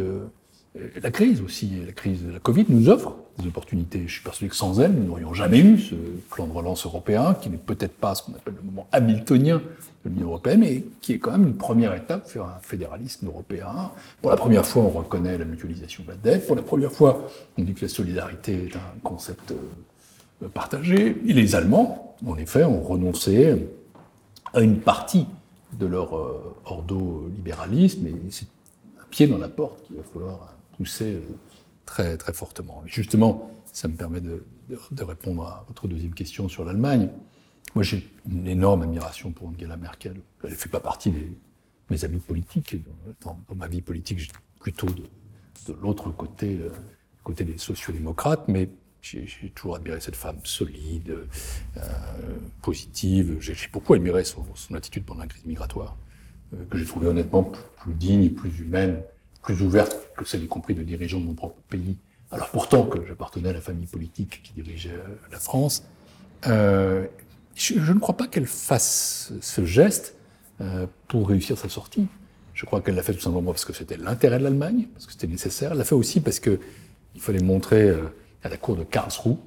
Speaker 2: la crise aussi, la crise de la Covid nous offre des opportunités. Je suis persuadé que sans elle, nous n'aurions jamais eu ce plan de relance européen, qui n'est peut-être pas ce qu'on appelle le moment hamiltonien de l'Union européenne, mais qui est quand même une première étape vers un fédéralisme européen. Pour la première fois, on reconnaît la mutualisation de la dette. Pour la première fois, on dit que la solidarité est un concept euh, partagé. Et les Allemands, en effet, ont renoncé à une partie de leur euh, ordo-libéralisme, et c'est un pied dans la porte qu'il va falloir pousser euh, très, très fortement. Et justement, ça me permet de, répondre à votre deuxième question sur l'Allemagne. Moi, j'ai une énorme admiration pour Angela Merkel. Elle ne fait pas partie de mes amis politiques. Dans, ma vie politique, j'ai plutôt de, l'autre côté, euh, côté des sociodémocrates, mais j'ai toujours admiré cette femme solide, euh, positive. J'ai beaucoup admiré son, attitude pendant la crise migratoire, euh, que j'ai trouvé honnêtement plus, plus, digne, plus humaine, plus ouverte que celle, y compris, de dirigeants de mon propre pays. Alors pourtant que j'appartenais à la famille politique qui dirigeait la France, euh, je, ne crois pas qu'elle fasse ce geste euh, pour réussir sa sortie. Je crois qu'elle l'a fait tout simplement parce que c'était l'intérêt de l'Allemagne, parce que c'était nécessaire. Elle l'a fait aussi parce qu'il fallait montrer euh, à la cour de Karlsruhe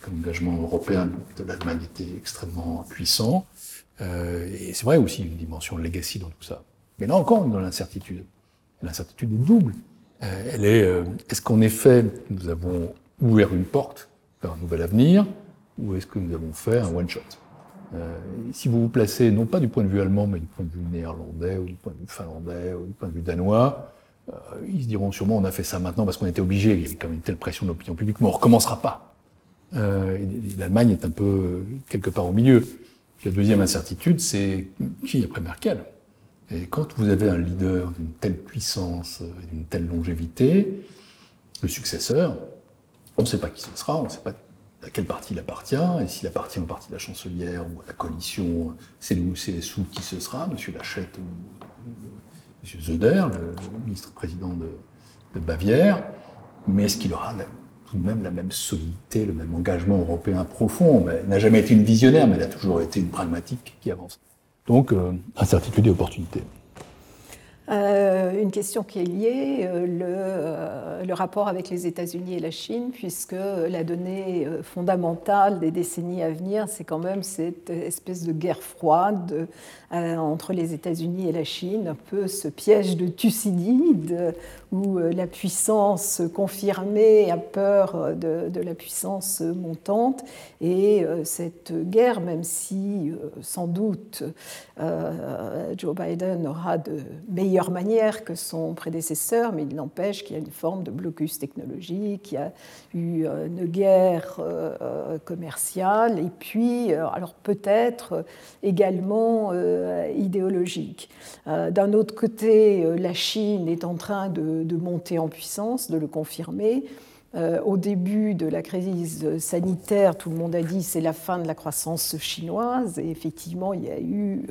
Speaker 2: que l'engagement européen de l'Allemagne était extrêmement puissant. et c'est vrai aussi une dimension legacy dans tout ça. Mais là encore, dans l'incertitude. L'incertitude est double. Elle est, est-ce qu'en effet, nous avons ouvert une porte vers un nouvel avenir, ou est-ce que nous avons fait un one-shot? Euh, si vous vous placez, non pas du point de vue allemand, mais du point de vue néerlandais, ou du point de vue finlandais, ou du point de vue danois, euh, ils se diront sûrement on a fait ça maintenant parce qu'on était obligé, il y avait quand même une telle pression de l'opinion publique, mais on recommencera pas. Euh, L'Allemagne est un peu quelque part au milieu. la deuxième incertitude, c'est qui après Merkel? Et quand vous avez un leader d'une telle puissance, d'une telle longévité, le successeur, on ne sait pas qui ce sera, on ne sait pas à quel parti il appartient, et s'il appartient au parti de la chancelière ou à la coalition c'est ou CSU, qui ce sera, M. Lachette ou M. Zöder, le, ministre-président de, Bavière, mais est-ce qu'il aura tout de même la même solidité, le même engagement européen profond? Elle n'a jamais été une visionnaire, mais elle a toujours été une pragmatique qui avance. Donc, euh, incertitude et opportunité.
Speaker 4: Euh, une question qui est liée, euh, le, euh, le, rapport avec les États-Unis et la Chine, puisque la donnée fondamentale des décennies à venir, c'est quand même cette espèce de guerre froide entre les États-Unis et la Chine, un peu ce piège de Thucydide, où la puissance confirmée a peur de, de la puissance montante, et cette guerre, même si sans doute Joe Biden aura de meilleures manière que son prédécesseur, mais il n'empêche qu'il y a une forme de blocus technologique, il y a eu euh, une guerre euh, euh, commerciale, et puis, alors peut-être également idéologique. D'un autre côté, la Chine est en train de monter en puissance, de le confirmer. Au début de la crise sanitaire, tout le monde a dit c'est la fin de la croissance chinoise. Et effectivement, il y a eu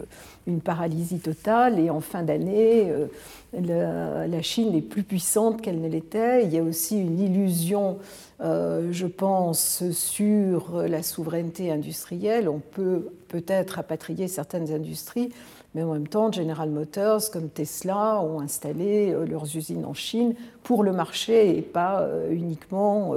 Speaker 4: une paralysie totale. Et en fin d'année, euh, la, Chine est plus puissante qu'elle ne l'était. Il y a aussi une illusion, euh, je pense, sur la souveraineté industrielle. On peut peut-être rapatrier certaines industries, mais en même temps, General Motors comme Tesla ont installé euh, leurs usines en Chine pour le marché et pas uniquement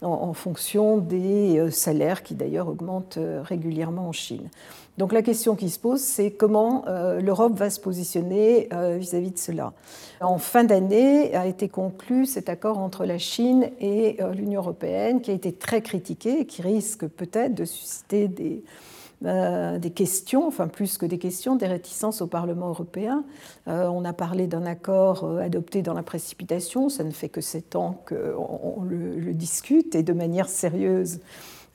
Speaker 4: en fonction des salaires qui d'ailleurs augmentent régulièrement en Chine. Donc la question qui se pose, c'est comment euh, l'Europe va se positionner euh, vis-à-vis de cela. En fin d'année a été conclu cet accord entre la Chine et euh, l'Union européenne qui a été très critiqué et qui risque peut-être de susciter des, des questions, enfin plus que des questions, des réticences au Parlement européen. on a parlé d'un accord adopté dans la précipitation, ça ne fait que sept ans qu'on le, le, discute et de manière sérieuse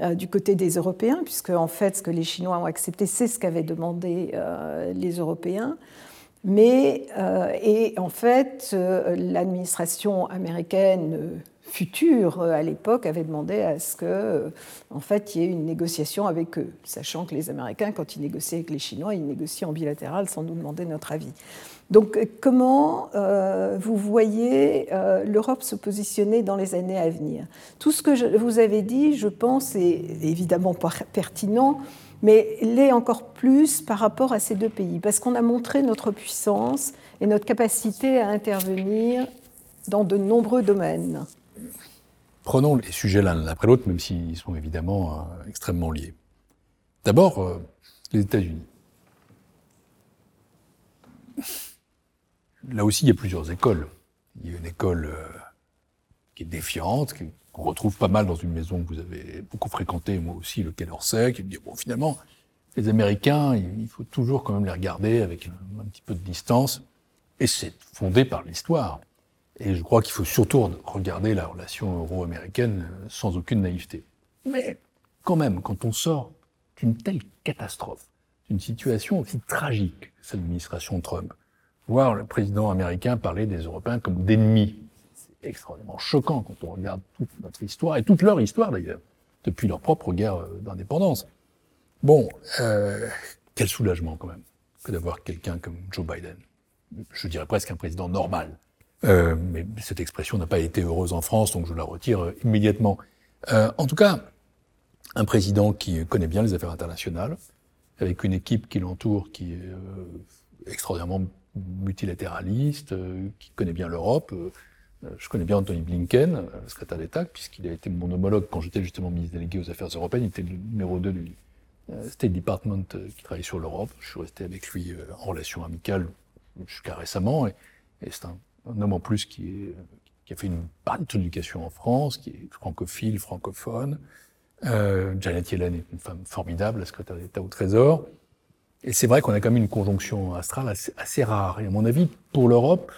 Speaker 4: euh, du côté des Européens, puisque en fait, ce que les Chinois ont accepté, c'est ce qu'avaient demandé euh, les Européens. Mais, euh, et en fait, l'administration américaine future à l'époque avait demandé à ce que, en fait, il y ait une négociation avec eux, sachant que les Américains, quand ils négocient avec les Chinois, ils négocient en bilatéral sans nous demander notre avis. Donc comment euh, vous voyez euh, l'Europe se positionner dans les années à venir? Tout ce que je, vous avez dit, je pense, est évidemment pertinent, mais l'est encore plus par rapport à ces deux pays, parce qu'on a montré notre puissance et notre capacité à intervenir dans de nombreux domaines.
Speaker 2: Prenons les sujets l'un après l'autre, même s'ils sont évidemment euh, extrêmement liés. D'abord, les États-Unis. là aussi, il y a plusieurs écoles. Il y a une école euh, qui est défiante, qu'on retrouve pas mal dans une maison que vous avez beaucoup fréquentée, moi aussi, le Quai d'Orsay, qui me dit, bon, finalement, les Américains, il faut toujours quand même les regarder avec un, petit peu de distance. Et c'est fondé par l'histoire. Et je crois qu'il faut surtout regarder la relation euro-américaine euh, sans aucune naïveté. Mais quand même, quand on sort d'une telle catastrophe, d'une situation aussi tragique que cette administration Trump, voir le président américain parler des Européens comme d'ennemis, c'est extrêmement choquant quand on regarde toute notre histoire, et toute leur histoire d'ailleurs, depuis leur propre guerre euh, d'indépendance. Bon, euh, quel soulagement quand même que d'avoir quelqu'un comme Joe Biden. Je dirais presque un président normal. Euh, mais cette expression n'a pas été heureuse en France, donc je la retire euh, immédiatement. Euh, en tout cas, un président qui connaît bien les affaires internationales, avec une équipe qui l'entoure qui est euh, extraordinairement multilatéraliste, euh, qui connaît bien l'Europe. je connais bien Anthony Blinken, le secrétaire d'État, puisqu'il a été mon homologue quand j'étais justement ministre délégué aux Affaires européennes. Il était le numéro 2 du, State Department qui travaille sur l'Europe. Je suis resté avec lui en relation amicale jusqu'à récemment. Et, c'est un, homme en plus qui, a fait une bonne éducation en France, qui est francophile, francophone. Janet Yellen est une femme formidable, la secrétaire d'État au Trésor. Et c'est vrai qu'on a quand même une conjonction astrale assez, rare, et à mon avis, pour l'Europe,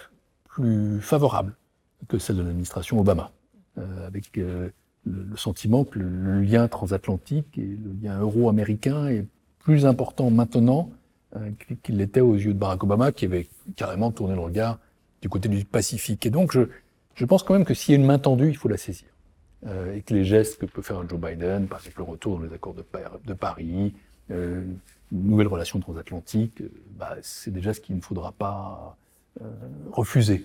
Speaker 2: plus favorable que celle de l'administration Obama, avec le, sentiment que le, lien transatlantique et le lien euro-américain est plus important maintenant euh, qu'il l'était aux yeux de Barack Obama, qui avait carrément tourné le regard du côté du Pacifique. Et donc, je, je pense quand même que s'il y a une main tendue, il faut la saisir. Euh, et que les gestes que peut faire Joe Biden, par exemple le retour dans les accords de, Paris, euh, une nouvelle relation transatlantique, euh, bah, c'est déjà ce qu'il ne faudra pas euh, refuser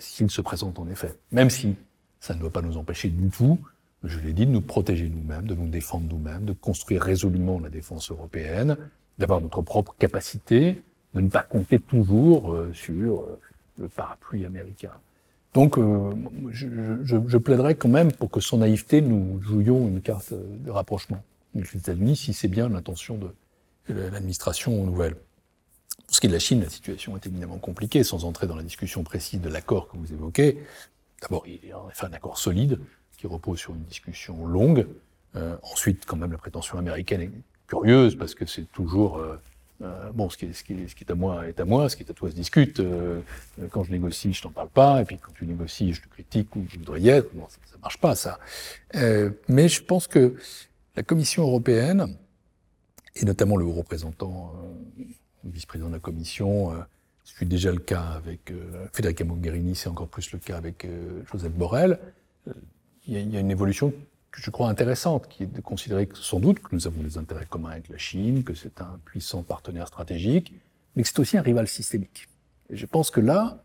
Speaker 2: s'il se présente en effet. Même si ça ne doit pas nous empêcher du tout je l'ai dit, de nous protéger nous-mêmes, de nous défendre nous-mêmes, de construire résolument la défense européenne, d'avoir notre propre capacité, de ne pas compter toujours euh, sur euh, le parapluie américain. Donc, euh, je, plaiderais quand même pour que sans naïveté, nous jouions une carte de rapprochement avec les États-Unis, si c'est bien l'intention de l'administration nouvelle. Pour ce qui est de la Chine, la situation est éminemment compliquée, sans entrer dans la discussion précise de l'accord que vous évoquez. D'abord, il y a en un accord solide, qui repose sur une discussion longue. Euh, ensuite, quand même, la prétention américaine est curieuse parce que c'est toujours euh, euh, bon, ce qui, est, ce, ce à moi est à moi, ce qui est à toi se discute. quand je négocie, je t'en parle pas, et puis quand tu négocies, je te critique ou je voudrais y être. Bon, ça, ça marche pas, ça. mais je pense que la Commission européenne, et notamment le haut représentant, le vice-président de la Commission, c'est déjà le cas avec Federica Mogherini, c'est encore plus le cas avec Joseph Borrell il y, a une évolution je crois intéressante, qui est de considérer que sans doute que nous avons des intérêts communs avec la Chine, que c'est un puissant partenaire stratégique, mais que c'est aussi un rival systémique. Et je pense que là,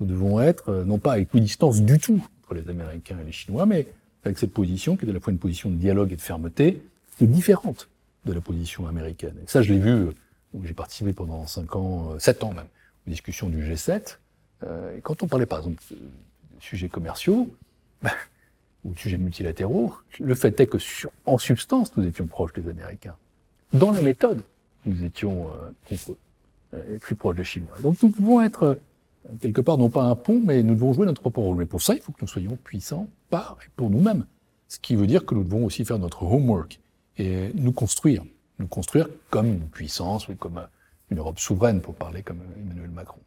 Speaker 2: nous devons être, euh, non pas à équidistance du tout entre les Américains et les Chinois, mais avec cette position qui est à la fois une position de dialogue et de fermeté, qui est différente de la position américaine. Et ça, je l'ai vu, euh, j'ai participé pendant 5 ans, 7 euh, ans même, aux discussions du G7. et quand on parlait par exemple de sujets commerciaux, ben, ou de sujets multilatéraux, le fait est que en substance, nous étions proches des Américains. Dans la méthode, nous étions euh, euh, plus proches des Chinois. Donc nous devons être euh, quelque part non pas un pont, mais nous devons jouer notre propre rôle. Mais pour ça, il faut que nous soyons puissants par et pour nous-mêmes. Ce qui veut dire que nous devons aussi faire notre homework et nous construire, nous construire comme une puissance ou comme une Europe souveraine, pour parler comme Emmanuel Macron.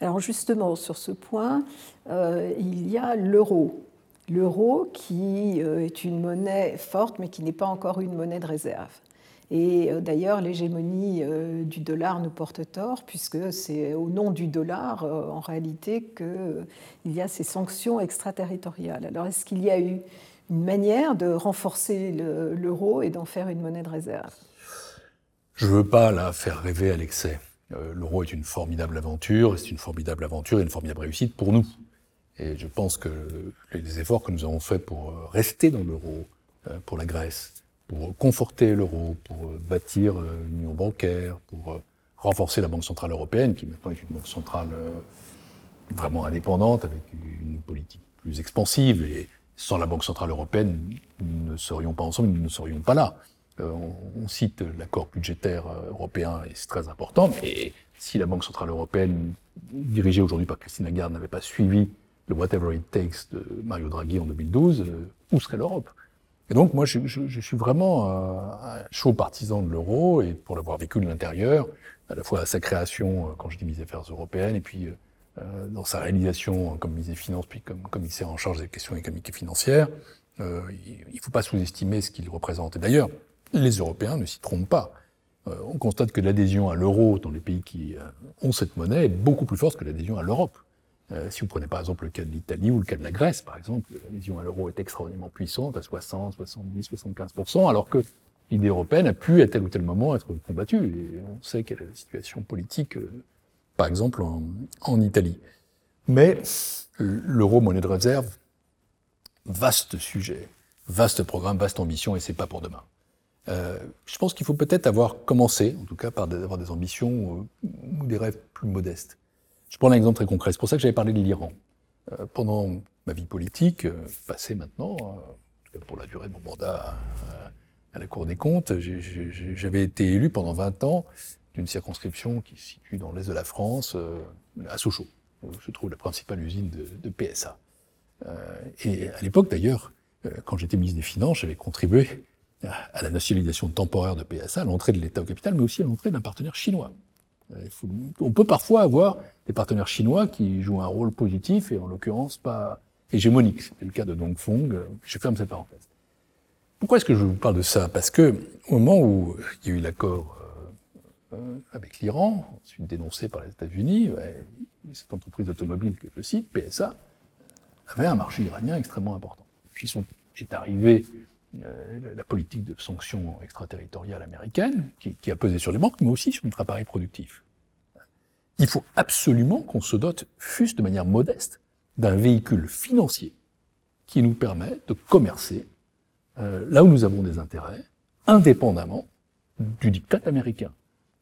Speaker 4: Alors justement, sur ce point, il y a l'euro l'euro qui euh, est une monnaie forte mais qui n'est pas encore une monnaie de réserve. Et euh, d'ailleurs, l'hégémonie euh, du dollar nous porte tort, puisque c'est au nom du dollar, en réalité, qu'il y a ces sanctions extraterritoriales. Alors, est-ce qu'il y a eu une manière de renforcer l'euro et d'en faire une monnaie de réserve?
Speaker 2: Je ne veux pas la faire rêver à l'excès. L'euro est une formidable aventure, c'est une formidable aventure et une formidable réussite pour nous. Et je pense que les efforts que nous avons faits pour euh, rester dans l'euro, euh, pour la Grèce, pour conforter l'euro, pour euh, bâtir l'union bancaire, pour renforcer la Banque Centrale Européenne, qui maintenant est une banque centrale vraiment indépendante, avec une politique plus expansive. Et sans la Banque Centrale Européenne, nous ne serions pas ensemble, nous ne serions pas là. on, cite l'accord budgétaire européen et c'est très important, mais si la Banque Centrale Européenne, dirigée aujourd'hui par Christine Lagarde, n'avait pas suivi le Whatever It Takes de Mario Draghi en 2012, où serait l'Europe? Et donc, moi, je, je, suis vraiment un, chaud partisan de l'euro, et pour l'avoir vécu de l'intérieur, à la fois à sa création, euh, quand je dis mes affaires européennes, et puis euh, dans sa réalisation comme ministre des Finances, puis comme commissaire en charge des questions économiques et financières, euh, il ne faut pas sous-estimer ce qu'il représente. Et d'ailleurs, les Européens ne s'y trompent pas. Euh, on constate que l'adhésion à l'euro dans les pays qui ont cette monnaie est beaucoup plus forte que l'adhésion à l'Europe. Euh, si vous prenez par exemple le cas de l'Italie ou le cas de la Grèce, par exemple, l'adhésion à l'euro est extraordinairement puissante, à 60, 70, 75%, alors que l'idée européenne a pu à tel ou tel moment être combattue. Et on sait quelle est la situation politique, euh, par exemple, en, Italie. Mais l'euro, monnaie de réserve, vaste sujet, vaste programme, vaste ambition, et c'est pas pour demain. Euh, je pense qu'il faut peut-être avoir commencé, en tout cas, par avoir des ambitions ou des rêves plus modestes. Je prends un exemple très concret. C'est pour ça que j'avais parlé de l'Iran. Euh, pendant ma vie politique, euh, passée maintenant, euh, pour la durée de mon mandat à la Cour des comptes, j'avais été élu pendant 20 ans d'une circonscription qui se situe dans l'est de la France, à Sochaux, où se trouve la principale usine de, de PSA. et à l'époque, d'ailleurs, quand j'étais ministre des Finances, j'avais contribué à la nationalisation temporaire de PSA, à l'entrée de l'État au capital, mais aussi à l'entrée d'un partenaire chinois. On peut parfois avoir des partenaires chinois qui jouent un rôle positif et en l'occurrence pas hégémonique. C'est le cas de Dongfeng. Je ferme cette parenthèse. Pourquoi est-ce que je vous parle de ça? Parce que au moment où il y a eu l'accord euh, euh, avec l'Iran, ensuite dénoncé par les États-Unis, cette entreprise automobile que je cite, PSA, avait un marché iranien extrêmement important. Puis sont, est arrivée euh, la politique de sanctions extraterritoriales américaines, qui, a pesé sur les banques, mais aussi sur notre appareil productif il faut absolument qu'on se dote, fût-ce de manière modeste, d'un véhicule financier qui nous permet de commercer euh, là où nous avons des intérêts, indépendamment du diktat américain.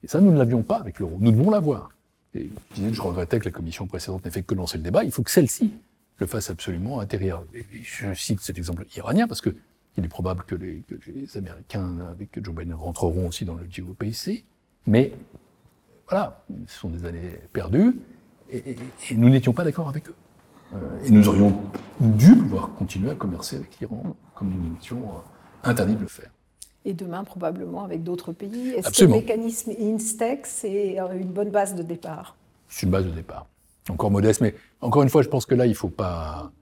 Speaker 2: Et ça, nous ne l'avions pas avec l'euro. Nous devons l'avoir. Je regrettais que la commission précédente n'ait fait que lancer le débat. Il faut que celle-ci le fasse absolument intérieur. Et je cite cet exemple iranien parce que il est probable que les, que les Américains avec Joe Biden rentreront aussi dans le GOPC, mais voilà, ce sont des années perdues, et, nous n'étions pas d'accord avec eux. Euh, et nous aurions dû pouvoir continuer à commercer avec l'Iran, comme nous étions euh, interdits de le faire.
Speaker 4: Et demain, probablement avec d'autres pays. Est-ce que le mécanisme INSTEX c'est euh, une bonne base de départ?
Speaker 2: C'est une base de départ. Encore modeste, mais encore une fois, je pense que là, il faut pas.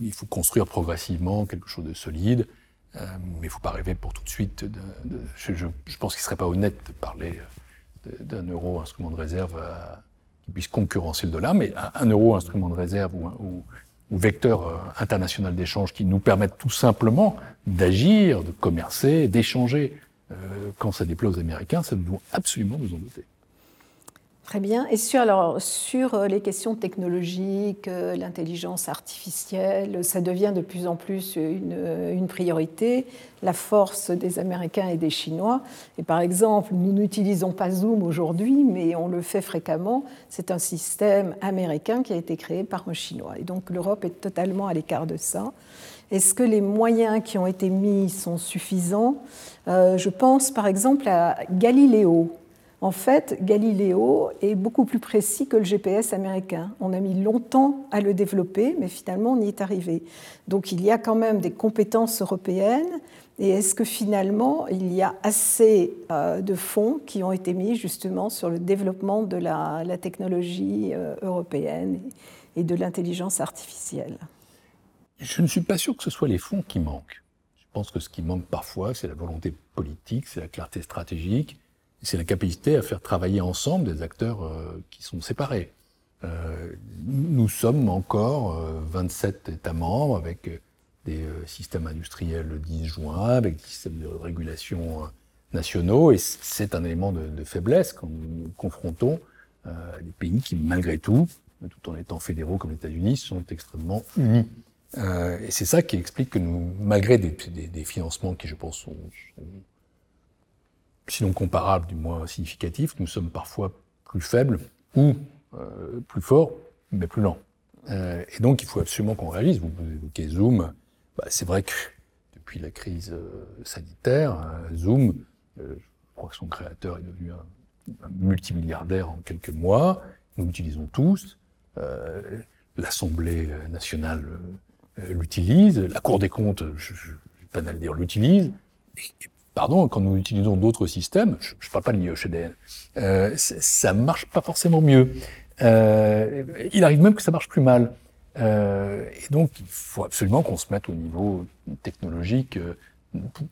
Speaker 2: Il, faut, construire progressivement quelque chose de solide, mais il ne faut pas rêver pour tout de suite. Je, pense qu'il ne serait pas honnête de parler d'un euro instrument de réserve euh, qui puisse concurrencer le dollar, mais un, euro instrument de réserve ou, vecteur euh, international d'échange qui nous permette tout simplement d'agir, de commercer, d'échanger. Euh, quand ça déplaît aux Américains, ça nous doit absolument nous en doter.
Speaker 4: Très bien. Et sur, alors, sur euh, les questions technologiques, euh, l'intelligence artificielle, ça devient de plus en plus une, euh, une, priorité, la force des Américains et des Chinois. Et par exemple, nous n'utilisons pas Zoom aujourd'hui, mais on le fait fréquemment. C'est un système américain qui a été créé par un Chinois. Et donc l'Europe est totalement à l'écart de ça. Est-ce que les moyens qui ont été mis sont suffisants? Je pense par exemple à Galiléo en fait, Galiléo est beaucoup plus précis que le GPS américain. On a mis longtemps à le développer, mais finalement on y est arrivé. Donc il y a quand même des compétences européennes. Et est-ce que finalement il y a assez euh, de fonds qui ont été mis justement sur le développement de la, technologie euh, européenne et de l'intelligence artificielle?
Speaker 2: Je ne suis pas sûr que ce soit les fonds qui manquent. Je pense que ce qui manque parfois, c'est la volonté politique, c'est la clarté stratégique c'est la capacité à faire travailler ensemble des acteurs euh, qui sont séparés. Euh, nous sommes encore 27 euh, États membres avec des systèmes industriels disjoints, avec des systèmes de régulation nationaux, et c'est un élément de, faiblesse quand nous confrontons des pays qui, malgré tout, tout en étant fédéraux comme les États-Unis, sont extrêmement unis. et c'est ça qui explique que nous, malgré des, des, financements qui, je pense, sont sinon comparables, du moins significatifs, nous sommes parfois plus faibles ou euh, plus forts, mais plus lents. Euh, et donc, il faut absolument qu'on réalise. Vous, évoquez Zoom. Bah, c'est vrai que depuis la crise sanitaire. Zoom, je crois que son créateur est devenu un, multimilliardaire en quelques mois. Nous l'utilisons tous. L'Assemblée nationale l'utilise. La Cour des comptes, je, je, pas à le dire, l'utilise. Pardon, quand nous utilisons d'autres systèmes, je ne parle pas de l'IEHDN, euh, ça marche pas forcément mieux. Euh, il arrive même que ça marche plus mal. Euh, et donc, il faut absolument qu'on se mette au niveau technologique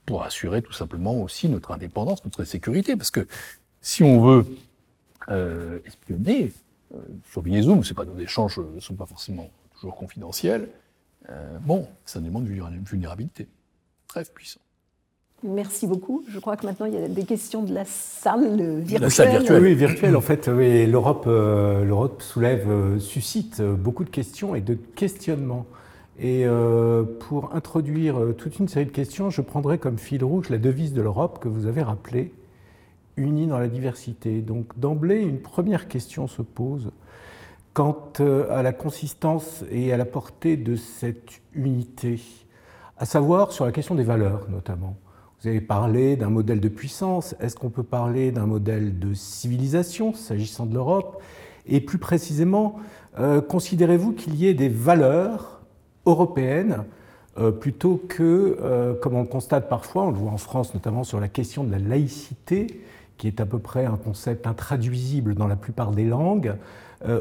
Speaker 2: pour, assurer tout simplement aussi notre indépendance, notre sécurité. Parce que si on veut espionner, surveiller Zoom, nos échanges ne sont pas forcément toujours confidentiels. bon, c'est un élément de vulnérabilité très puissant.
Speaker 4: Merci beaucoup. Je crois que maintenant, il y a des questions de la salle virtuelle.
Speaker 3: La salle virtuelle. Oui, virtuelle. En fait, l'Europe, euh, l'Europe soulève, euh, suscite beaucoup de questions et de questionnements. Et euh, pour introduire toute une série de questions, je prendrai comme fil rouge la devise de l'Europe que vous avez rappelée, unie dans la diversité. Donc d'emblée, une première question se pose quant à la consistance et à la portée de cette unité, à savoir sur la question des valeurs notamment. Vous avez parlé d'un modèle de puissance. Est-ce qu'on peut parler d'un modèle de civilisation s'agissant de l'Europe? Et plus précisément, euh, considérez-vous qu'il y ait des valeurs européennes euh, plutôt que, euh, comme on constate parfois, on le voit en France notamment sur la question de la laïcité, qui est à peu près un concept intraduisible dans la plupart des langues,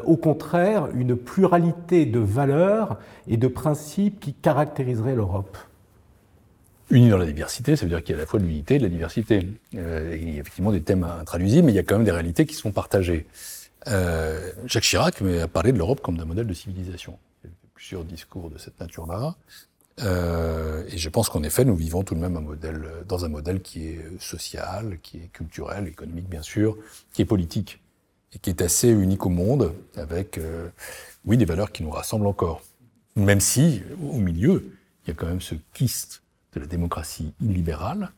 Speaker 3: au contraire, une pluralité de valeurs et de principes qui caractériseraient l'Europe
Speaker 2: Unis dans la diversité, ça veut dire qu'il y a à la fois de l'unité et de la diversité. Euh, il y a effectivement des thèmes intraduisibles, mais il y a quand même des réalités qui sont partagées. Euh, Jacques Chirac a parlé de l'Europe comme d'un modèle de civilisation. Il y a plusieurs discours de cette nature-là. Euh, et je pense qu'en effet, nous vivons tout de même un modèle, dans un modèle qui est social, qui est culturel, économique bien sûr, qui est politique, et qui est assez unique au monde, avec, euh, oui, des valeurs qui nous rassemblent encore. Même si, au milieu, il y a quand même ce kyste de la démocratie illibérale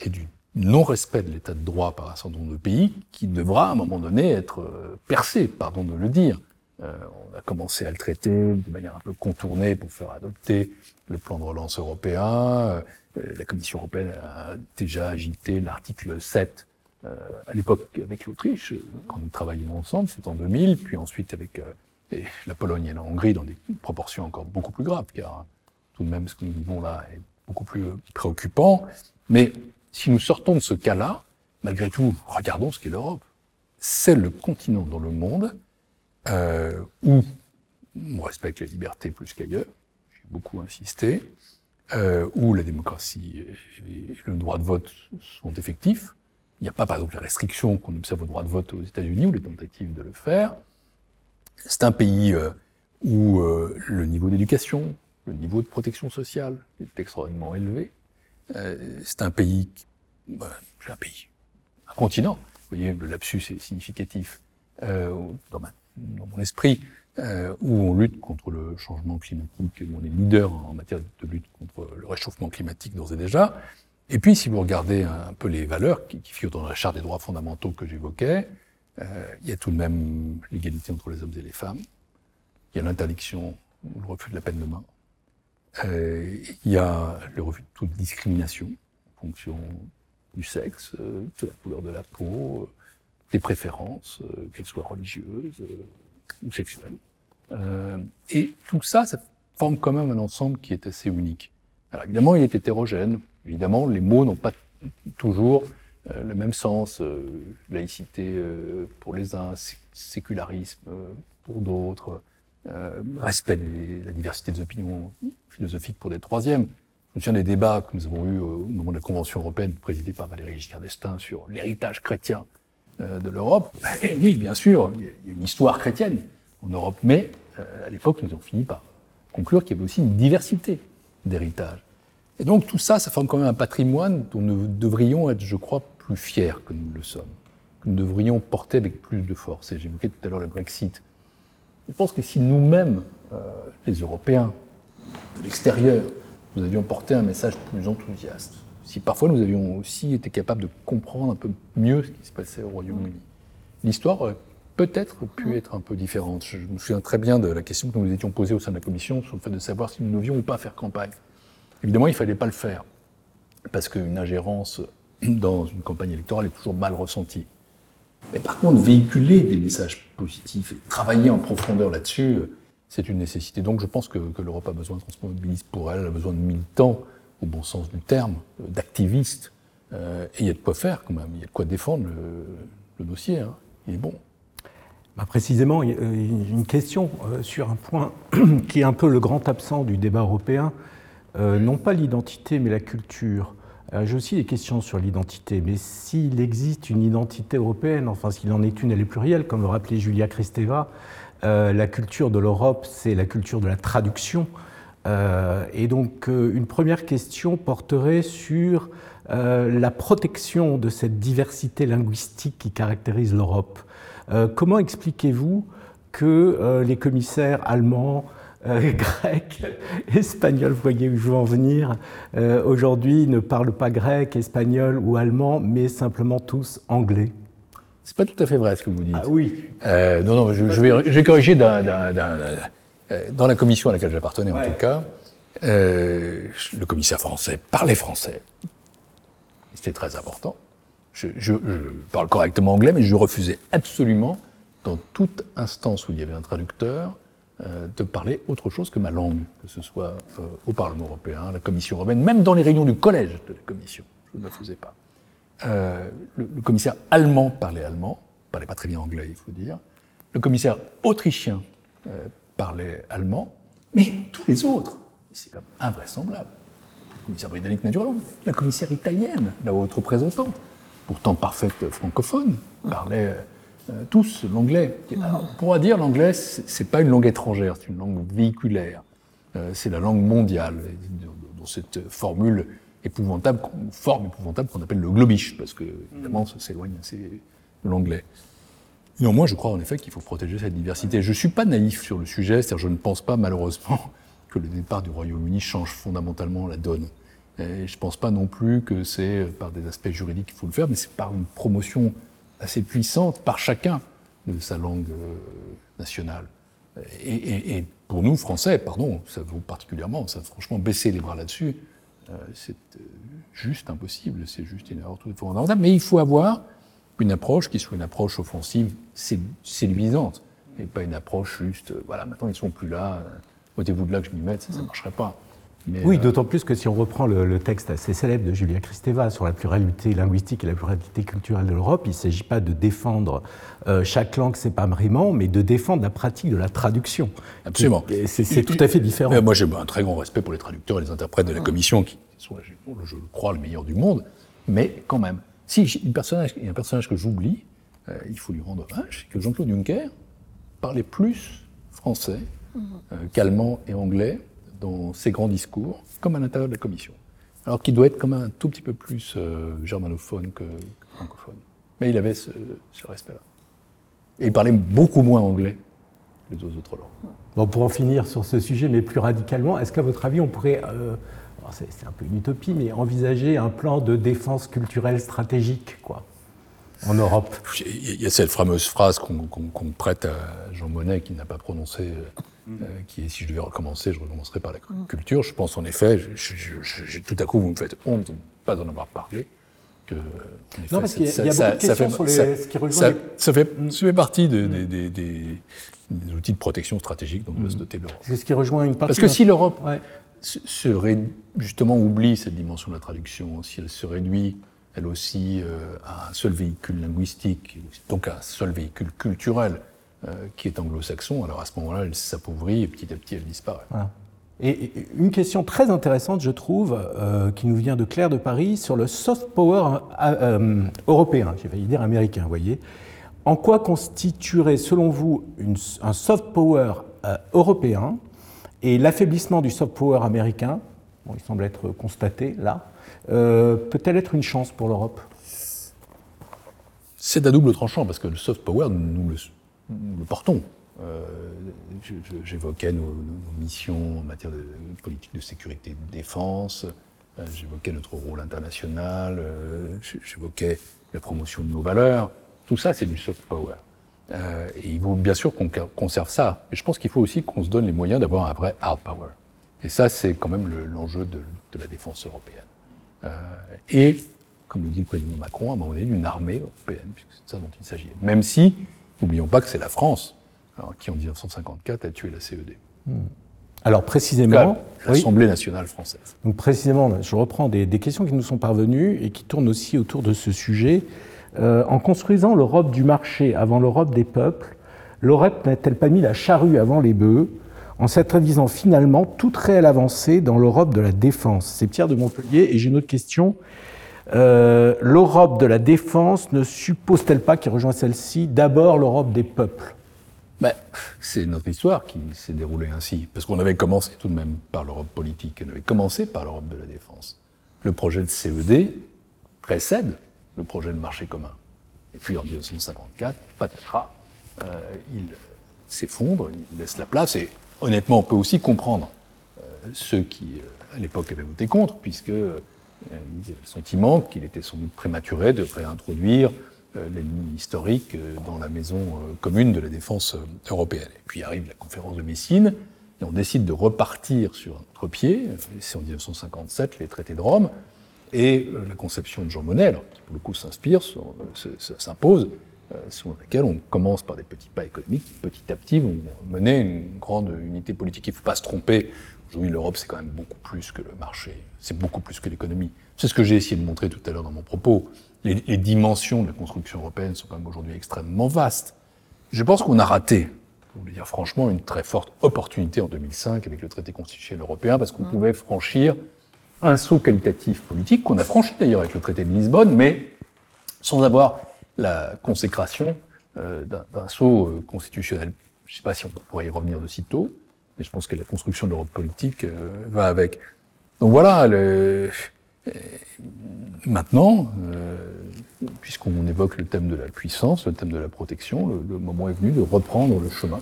Speaker 2: et du non-respect de l'état de droit par un certain nombre de pays qui devra à un moment donné être euh, percé, pardon de le dire. Euh, on a commencé à le traiter de manière un peu contournée pour faire adopter le plan de relance européen. Euh, la Commission européenne a déjà agité l'article 7 à l'époque avec l'Autriche, quand nous travaillions ensemble, c'est en 2000, puis ensuite avec la Pologne et la Hongrie dans des proportions encore beaucoup plus graves, car tout de même ce que nous vivons là est beaucoup plus préoccupant. Mais si nous sortons de ce cas-là, malgré tout, regardons ce qu'est l'Europe. C'est le continent dans le monde euh, où on respecte la liberté plus qu'ailleurs, j'ai beaucoup insisté, euh, où la démocratie et le droit de vote sont effectifs. Il n'y a pas, par exemple, la restriction qu'on observe au droit de vote aux États-Unis ou les tentatives de le faire. C'est un pays euh, où le niveau d'éducation, le niveau de protection sociale est extraordinairement élevé. Euh, c'est un pays, bah, un pays, un continent. Vous voyez, le lapsus est significatif euh, dans, dans, mon esprit, euh, où on lutte contre le changement climatique, où on est leader en matière de lutte contre le réchauffement climatique d'ores et déjà. Et puis, si vous regardez un, peu les valeurs qui, qui, figurent dans la charte des droits fondamentaux que j'évoquais, euh, il y a tout de même l'égalité entre les hommes et les femmes. Il y a l'interdiction, le refus de la peine de mort. Euh, il y a le refus de toute discrimination en fonction du sexe, euh, de la couleur de la peau, euh, des préférences, qu'elles soient religieuses ou sexuelles. et tout ça, ça forme quand même un ensemble qui est assez unique. Alors évidemment, il est hétérogène. Évidemment, les mots n'ont pas toujours le même sens. laïcité pour les uns, sécularisme pour d'autres. Euh, respect de la diversité des opinions philosophiques pour des troisièmes. Je me souviens des débats que nous avons eus au moment de la Convention européenne présidée par Valéry Giscard d'Estaing sur l'héritage chrétien euh, de l'Europe. Oui, bien sûr, il y a une histoire chrétienne en Europe, mais euh, à l'époque, nous avons fini par conclure qu'il y avait aussi une diversité d'héritage. Et donc tout ça, ça forme quand même un patrimoine dont nous devrions être, je crois, plus fiers que nous le sommes, que nous devrions porter avec plus de force. Et j'évoquais tout à l'heure le Brexit. Je pense que si nous-mêmes, euh, les Européens, de l'extérieur, nous avions porté un message plus enthousiaste, si parfois nous avions aussi été capables de comprendre un peu mieux ce qui se passait au Royaume-Uni, l'histoire aurait peut-être pu être un peu différente. Je me souviens très bien de la question que nous nous étions posée au sein de la Commission sur le fait de savoir si nous devions ou pas faire campagne. Évidemment, il ne fallait pas le faire. parce qu'une ingérence dans une campagne électorale est toujours mal ressentie. Mais par contre, véhiculer des messages positifs et travailler en profondeur là-dessus, c'est une nécessité. Donc je pense que, l'Europe a besoin de transmobilistes pour elle, elle a besoin de militants, au bon sens du terme, d'activistes. Euh, et il y a de quoi faire quand même, il y a de quoi défendre le, dossier. Hein. Il est bon.
Speaker 3: Bah précisément, a une question euh, sur un point qui est un peu le grand absent du débat européen, euh, non pas l'identité mais la culture. J'ai aussi des questions sur l'identité, mais s'il existe une identité européenne, enfin s'il en est une, elle est plurielle, comme le rappelait Julia Kristeva, la culture de l'Europe, c'est la culture de la traduction. et donc, une première question porterait sur euh, la protection de cette diversité linguistique qui caractérise l'Europe. Euh, comment expliquez-vous que euh, les commissaires allemands, grecs, espagnols, vous voyez où je veux en venir, aujourd'hui ne parlent pas grec, espagnol ou allemand, mais simplement tous anglais
Speaker 2: C'est pas tout à fait vrai ce que vous dites.
Speaker 3: Ah oui.
Speaker 2: non, non, je, vais, corriger dans la commission à laquelle j'appartenais en tout cas. le commissaire français parlait français, c'était très important. Je, parle correctement anglais, mais je refusais absolument, dans toute instance où il y avait un traducteur, euh, de parler autre chose que ma langue, que ce soit euh, au Parlement européen, la Commission européenne, même dans les réunions du collège de la Commission. Je ne le faisais pas. Euh, le, commissaire allemand parlait allemand, parlait pas très bien anglais, il faut dire. Le commissaire autrichien parlait allemand, mais tous les autres, c'est invraisemblable commissaire britannique naturellement, la commissaire italienne, la haute représentante, pourtant parfaite francophone, parlait euh, tous l'anglais. On pourra dire l'anglais, c'est pas une langue étrangère, c'est une langue véhiculaire. Euh, c'est la langue mondiale, dans cette formule épouvantable, forme épouvantable qu'on appelle le globish, parce que évidemment ça s'éloigne assez de l'anglais. Néanmoins, je crois en effet qu'il faut protéger cette diversité. Je ne suis pas naïf sur le sujet, c'est-à-dire je ne pense pas malheureusement que le départ du Royaume-Uni change fondamentalement la donne. Et je ne pense pas non plus que c'est par des aspects juridiques qu'il faut le faire, mais c'est par une promotion assez puissante par chacun de sa langue euh, nationale. Et, pour nous, Français, pardon, ça vaut particulièrement, ça franchement baisser les bras là-dessus, euh, c'est euh, juste impossible, c'est juste une erreur tout à. Mais il faut avoir une approche qui soit une approche offensive séduisante, et pas une approche juste, voilà, maintenant ils sont plus là, ôtez-vous de là que je m'y mette, ça ne marcherait pas.
Speaker 3: Oui, euh, d'autant plus que si on reprend le, texte assez célèbre de Julia Kristeva sur la pluralité linguistique et la pluralité culturelle de l'Europe, il ne s'agit pas de défendre euh, chaque langue séparément, mais de défendre la pratique de la traduction.
Speaker 2: Absolument.
Speaker 3: C'est tout à fait différent.
Speaker 2: moi, j'ai un très grand respect pour les traducteurs et les interprètes de la Commission, qui sont, je le crois, le meilleur du monde, mais quand même, si il y a un personnage que j'oublie, euh, il faut lui rendre hommage, c'est que Jean-Claude Juncker parlait plus français euh, qu'allemand et anglais dans ses grands discours, comme à l'intérieur de la Commission. Alors qu'il doit être comme un tout petit peu plus euh, germanophone que, francophone. Mais il avait ce, respect-là. Et il parlait beaucoup moins anglais que les autres langues.
Speaker 3: Bon, pour en finir sur ce sujet, mais plus radicalement, est-ce qu'à votre avis, on pourrait, euh, c'est un peu une utopie, mais envisager un plan de défense culturelle stratégique, quoi en Europe?
Speaker 2: Il y a cette fameuse phrase qu'on prête à Jean Monnet qui n'a pas prononcé, euh, qui est si je devais recommencer, je recommencerai par la culture. Je pense en effet, tout à coup vous me faites honte de ne pas en avoir parlé.
Speaker 3: Que, non, parce qu'il y, a, beaucoup de questions sur les, ce qui rejoint
Speaker 2: ça, fait, ça fait partie des, outils de protection stratégique dont doit se doter l'Europe.
Speaker 3: C'est ce qui rejoint une partie.
Speaker 2: Parce que si l'Europe justement oublie cette dimension de la traduction, si elle se réduit elle aussi euh, a un seul véhicule linguistique, donc un seul véhicule culturel qui est anglo-saxon, alors à ce moment-là, elle s'appauvrit et petit à petit, elle disparaît.
Speaker 3: Et une question très intéressante, je trouve, euh, qui nous vient de Claire de Paris, sur le soft power européen, j'ai failli dire américain, vous voyez. En quoi constituerait, selon vous, un soft power européen et l'affaiblissement du soft power américain, bon, il semble être constaté là, euh, peut-elle être une chance pour l'Europe?
Speaker 2: C'est à double tranchant, parce que le soft power, nous le, portons. Euh, j'évoquais nos, missions en matière de politique de sécurité et de défense, euh, j'évoquais notre rôle international, j'évoquais la promotion de nos valeurs. Tout ça, c'est du soft power. et il faut bien sûr qu'on conserve ça. Mais je pense qu'il faut aussi qu'on se donne les moyens d'avoir un vrai hard power. Et ça, c'est quand même l'enjeu de, la défense européenne. et, comme le dit le président Macron, à un moment donné, d'une armée européenne, puisque c'est de ça dont il s'agit. Même si, n'oublions pas que c'est la France qui, en 1954, a tué la CED.
Speaker 3: Alors précisément,
Speaker 2: l'Assemblée nationale française.
Speaker 3: Donc précisément, je reprends des, questions qui nous sont parvenues et qui tournent aussi autour de ce sujet. Euh, en construisant l'Europe du marché avant l'Europe des peuples, l'Europe n'a-t-elle pas mis la charrue avant les bœufs en s'introduisant finalement toute réelle avancée dans l'Europe de la défense? C'est Pierre de Montpellier et j'ai une autre question. Euh, L'Europe de la défense ne suppose-t-elle pas, qui rejoint celle-ci, d'abord l'Europe des peuples?
Speaker 2: Ben, c'est notre histoire qui s'est déroulée ainsi, parce qu'on avait commencé tout de même par l'Europe politique, on avait commencé par l'Europe de la défense. Le projet de CED précède le projet de marché commun. Et puis en 1954, patatras, euh, il s'effondre, il laisse la place, et honnêtement, on peut aussi comprendre euh, ceux qui, à l'époque, avaient voté contre, puisque euh, il avait le sentiment qu'il était sans doute prématuré de réintroduire euh, l'ennemi historique euh, dans la maison commune de la défense européenne. Et puis arrive la conférence de Messine, et on décide de repartir sur un autre pied. C'est en 1957 les traités de Rome, et la conception de Jean Monnet, qui pour le coup s'inspire, s'impose, sur laquelle on commence par des petits pas économiques petit à petit vont mener une grande unité politique. Il ne faut pas se tromper. Aujourd'hui, l'Europe, c'est quand même beaucoup plus que le marché, c'est beaucoup plus que l'économie. C'est ce que j'ai essayé de montrer tout à l'heure dans mon propos les, les, dimensions de la construction européenne sont quand même aujourd'hui extrêmement vastes. Je pense qu'on a raté, pour le dire franchement, une très forte opportunité en 2005 avec le traité constitutionnel européen, parce qu'on mmh. pouvait franchir un saut qualitatif politique, qu'on a franchi d'ailleurs avec le traité de Lisbonne, mais sans avoir la consécration euh, d'un saut euh, constitutionnel. Je ne sais pas si on pourrait y revenir de sitôt, mais je pense que la construction de l'Europe politique euh, va avec. Donc voilà, le, Maintenant, euh, puisqu'on évoque le thème de la puissance, le thème de la protection, le, moment est venu de reprendre le chemin.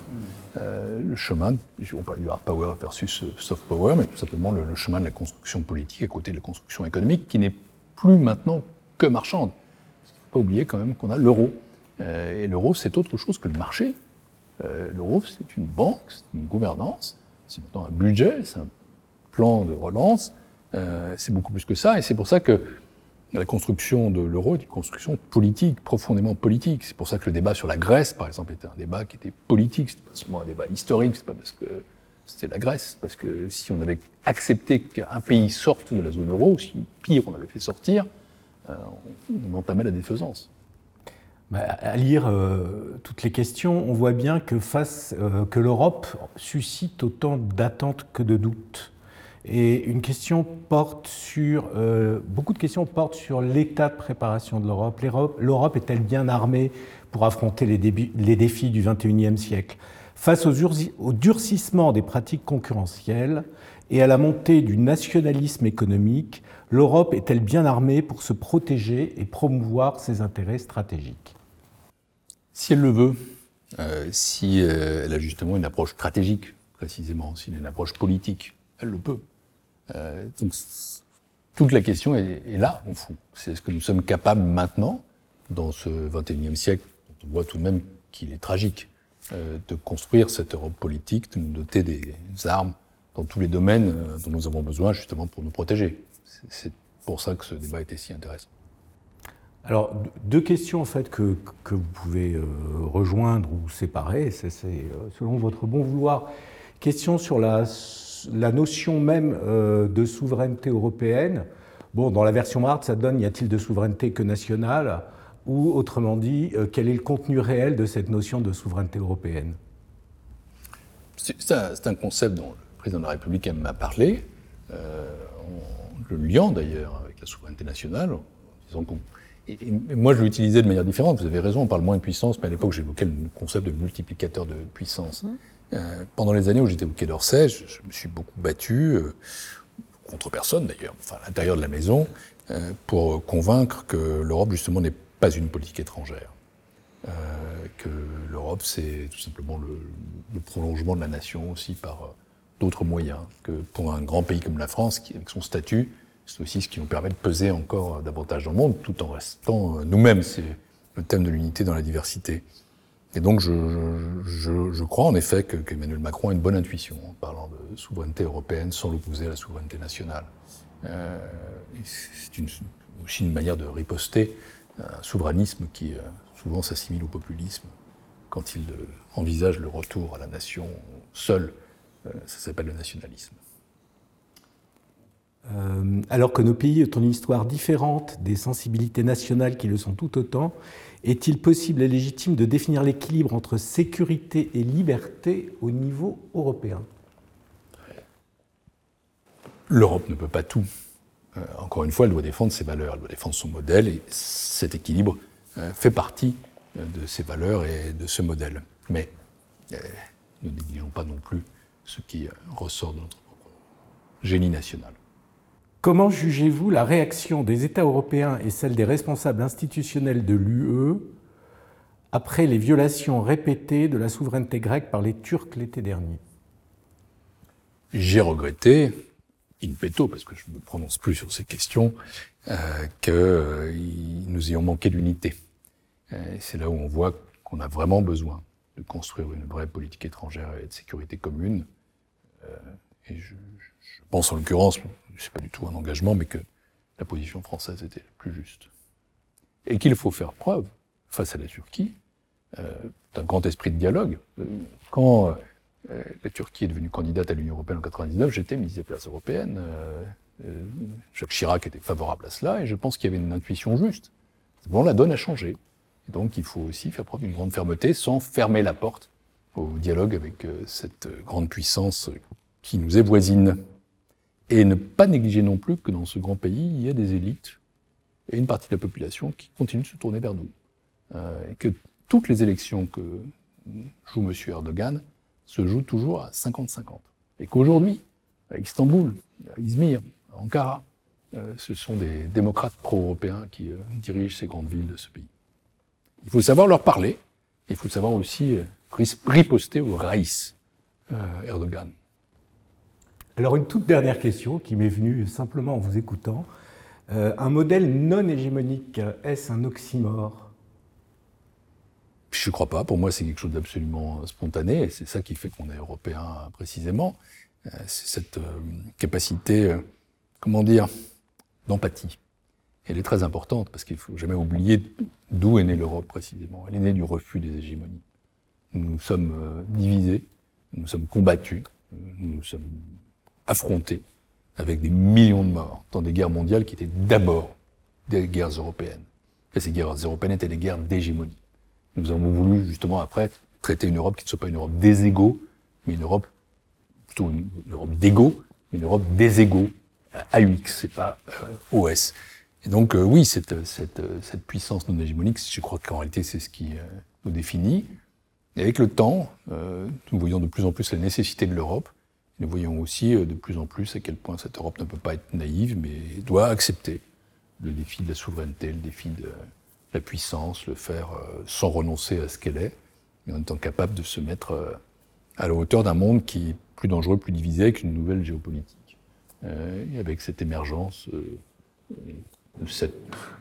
Speaker 2: Euh, le chemin, on parle du hard power versus soft power, mais tout simplement le, chemin de la construction politique à côté de la construction économique, qui n'est plus maintenant que marchande. Il ne faut pas oublier quand même qu'on a l'euro. Euh, et l'euro, c'est autre chose que le marché. L'euro, c'est une banque, c'est une gouvernance, c'est un budget, c'est un plan de relance, euh, c'est beaucoup plus que ça, et c'est pour ça que la construction de l'euro est une construction politique, profondément politique. C'est pour ça que le débat sur la Grèce, par exemple, était un débat qui était politique. C'était pas seulement un débat historique, c'est pas parce que c'était la Grèce, parce que si on avait accepté qu'un pays sorte de la zone euro, si pire on avait fait sortir, euh, on entamait la défaisance.
Speaker 3: Bah, à lire euh, toutes les questions, on voit bien que face que l'Europe suscite autant d'attentes que de doutes. Et une question porte sur, euh, beaucoup de questions portent sur l'état de préparation de l'Europe. L'Europe est-elle bien armée pour affronter les, les défis du XXIe siècle? Face au durcissement des pratiques concurrentielles et à la montée du nationalisme économique, l'Europe est-elle bien armée pour se protéger et promouvoir ses intérêts stratégiques?
Speaker 2: Si elle le veut, euh, si euh, elle a justement une approche stratégique, précisément, si elle a une approche politique, elle le peut. Euh, donc, toute la question est, là, au fond. C'est ce que nous sommes capables maintenant, dans ce 21e siècle, on voit tout de même qu'il est tragique, euh, de construire cette Europe politique, de nous doter des armes dans tous les domaines euh, dont nous avons besoin, justement, pour nous protéger. C'est pour ça que ce débat était si intéressant.
Speaker 3: Alors, deux questions en fait que, vous pouvez rejoindre ou séparer, c'est selon votre bon vouloir. Question sur la notion même euh, de souveraineté européenne, bon, dans la version Mart, ça donne y a-t-il de souveraineté que nationale? Ou autrement dit, euh, quel est le contenu réel de cette notion de souveraineté européenne?
Speaker 2: C'est un, concept dont le président de la République m'a parlé, euh, en le liant d'ailleurs avec la souveraineté nationale, en disant et, moi, je l'utilisais de manière différente. Vous avez raison, on parle moins de puissance, mais à l'époque, j'évoquais le concept de multiplicateur de puissance. Mmh. Euh, pendant les années où j'étais au Quai d'Orsay, je, me suis beaucoup battu, euh, contre personne d'ailleurs, enfin à l'intérieur de la maison, euh, pour convaincre que l'Europe justement n'est pas une politique étrangère. que l'Europe, c'est tout simplement le, le, prolongement de la nation aussi par d'autres moyens. Que pour un grand pays comme la France, qui, avec son statut, c'est aussi ce qui nous permet de peser encore davantage dans le monde, tout en restant nous-mêmes. C'est le thème de l'unité dans la diversité. Et donc, je, je, je crois en effet qu'Emmanuel Macron a une bonne intuition en parlant de souveraineté européenne sans l'opposer à la souveraineté nationale. c'est aussi une manière de riposter un souverainisme qui souvent s'assimile au populisme quand il envisage le retour à la nation seule. ça s'appelle le nationalisme.
Speaker 3: Euh, alors que nos pays ont une histoire différente des sensibilités nationales qui le sont tout autant, est-il possible et légitime de définir l'équilibre entre sécurité et liberté au niveau européen?
Speaker 2: L'Europe ne peut pas tout. Euh, encore une fois, elle doit défendre ses valeurs, elle doit défendre son modèle, et cet équilibre euh, fait partie de ses valeurs et de ce modèle. Mais ne négligeons pas non plus ce qui ressort de notre génie national.
Speaker 3: Comment jugez-vous la réaction des États européens et celle des responsables institutionnels de l'UE après les violations répétées de la souveraineté grecque par les Turcs l'été dernier?
Speaker 2: J'ai regretté, in petto, parce que je ne me prononce plus sur ces questions, euh, que euh, nous ayons manqué d'unité. Euh, c'est là où on voit qu'on a vraiment besoin de construire une vraie politique étrangère et de sécurité commune. Et je, pense en l'occurrence, c'est pas du tout un engagement, mais que la position française était plus juste. Et qu'il faut faire preuve, face à la Turquie, euh, d'un grand esprit de dialogue. Quand euh, la Turquie est devenue candidate à l'Union européenne en 1999, j'étais ministre des Places européennes. Euh, Jacques Chirac était favorable à cela, et je pense qu'il y avait une intuition juste. Bon, la donne a changé. donc il faut aussi faire preuve d'une grande fermeté sans fermer la porte au dialogue avec cette grande puissance qui nous est voisine. Et ne pas négliger non plus que dans ce grand pays, il y a des élites et une partie de la population qui continue de se tourner vers nous. Euh, et que toutes les élections que joue M. Erdogan se jouent toujours à 50-50. Et qu'aujourd'hui, à Istanbul, à Izmir, à Ankara, euh, ce sont des démocrates pro-européens qui euh, dirigent ces grandes villes de ce pays. Il faut savoir leur parler, il faut savoir aussi riposter au Raïs, Erdogan.
Speaker 3: Alors une toute dernière question qui m'est venue simplement en vous écoutant. Euh, un modèle non hégémonique, est-ce un oxymore?
Speaker 2: Je ne crois pas. Pour moi, c'est quelque chose d'absolument spontané. Et c'est ça qui fait qu'on est européen précisément. Euh, c'est cette euh, capacité, comment dire, d'empathie. Elle est très importante parce qu'il ne faut jamais oublier d'où est née l'Europe précisément. Elle est née du refus des hégémonies. Nous sommes divisés, nous sommes combattus, nous sommes affrontés avec des millions de morts dans des guerres mondiales qui étaient d'abord des guerres européennes. Et ces guerres européennes étaient des guerres d'hégémonie. Nous avons voulu justement après traiter une Europe qui ne soit pas une Europe des égaux, mais une Europe plutôt une, Europe d'égaux, une Europe des égaux, AUX, c'est pas euh, OS. Et donc euh, oui, cette, cette, puissance non hégémonique, je crois qu'en réalité c'est ce qui euh, nous définit. Et avec le temps, nous voyons de plus en plus la nécessité de l'Europe, nous voyons aussi euh, de plus en plus à quel point cette Europe ne peut pas être naïve, mais doit accepter le défi de la souveraineté, le défi de la puissance, le faire euh, sans renoncer à ce qu'elle est, mais en étant capable de se mettre euh, à la hauteur d'un monde qui est plus dangereux, plus divisé, avec une nouvelle géopolitique. Et avec cette émergence de cette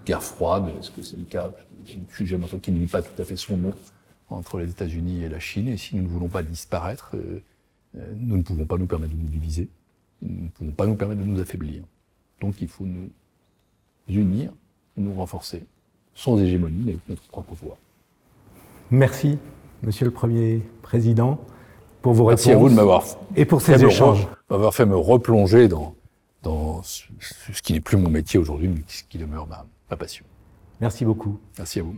Speaker 2: guerre froide, est-ce que c'est le cas? Je suis jamais qui ne lit pas tout à fait son nom entre les États-Unis et la Chine, et si nous ne voulons pas disparaître, nous ne pouvons pas nous permettre de nous diviser, nous ne pouvons pas nous permettre de nous affaiblir. Donc il faut nous unir, nous renforcer, sans hégémonie, mais avec notre propre voix.
Speaker 3: Merci, Monsieur le Premier Président, pour vos
Speaker 2: réponses.
Speaker 3: Merci
Speaker 2: à vous de m'avoir
Speaker 3: et pour ces échanges,
Speaker 2: m'avoir fait me replonger dans, dans ce, qui n'est plus mon métier aujourd'hui, mais ce qui demeure ma, ma passion.
Speaker 3: Merci beaucoup.
Speaker 2: Merci à vous.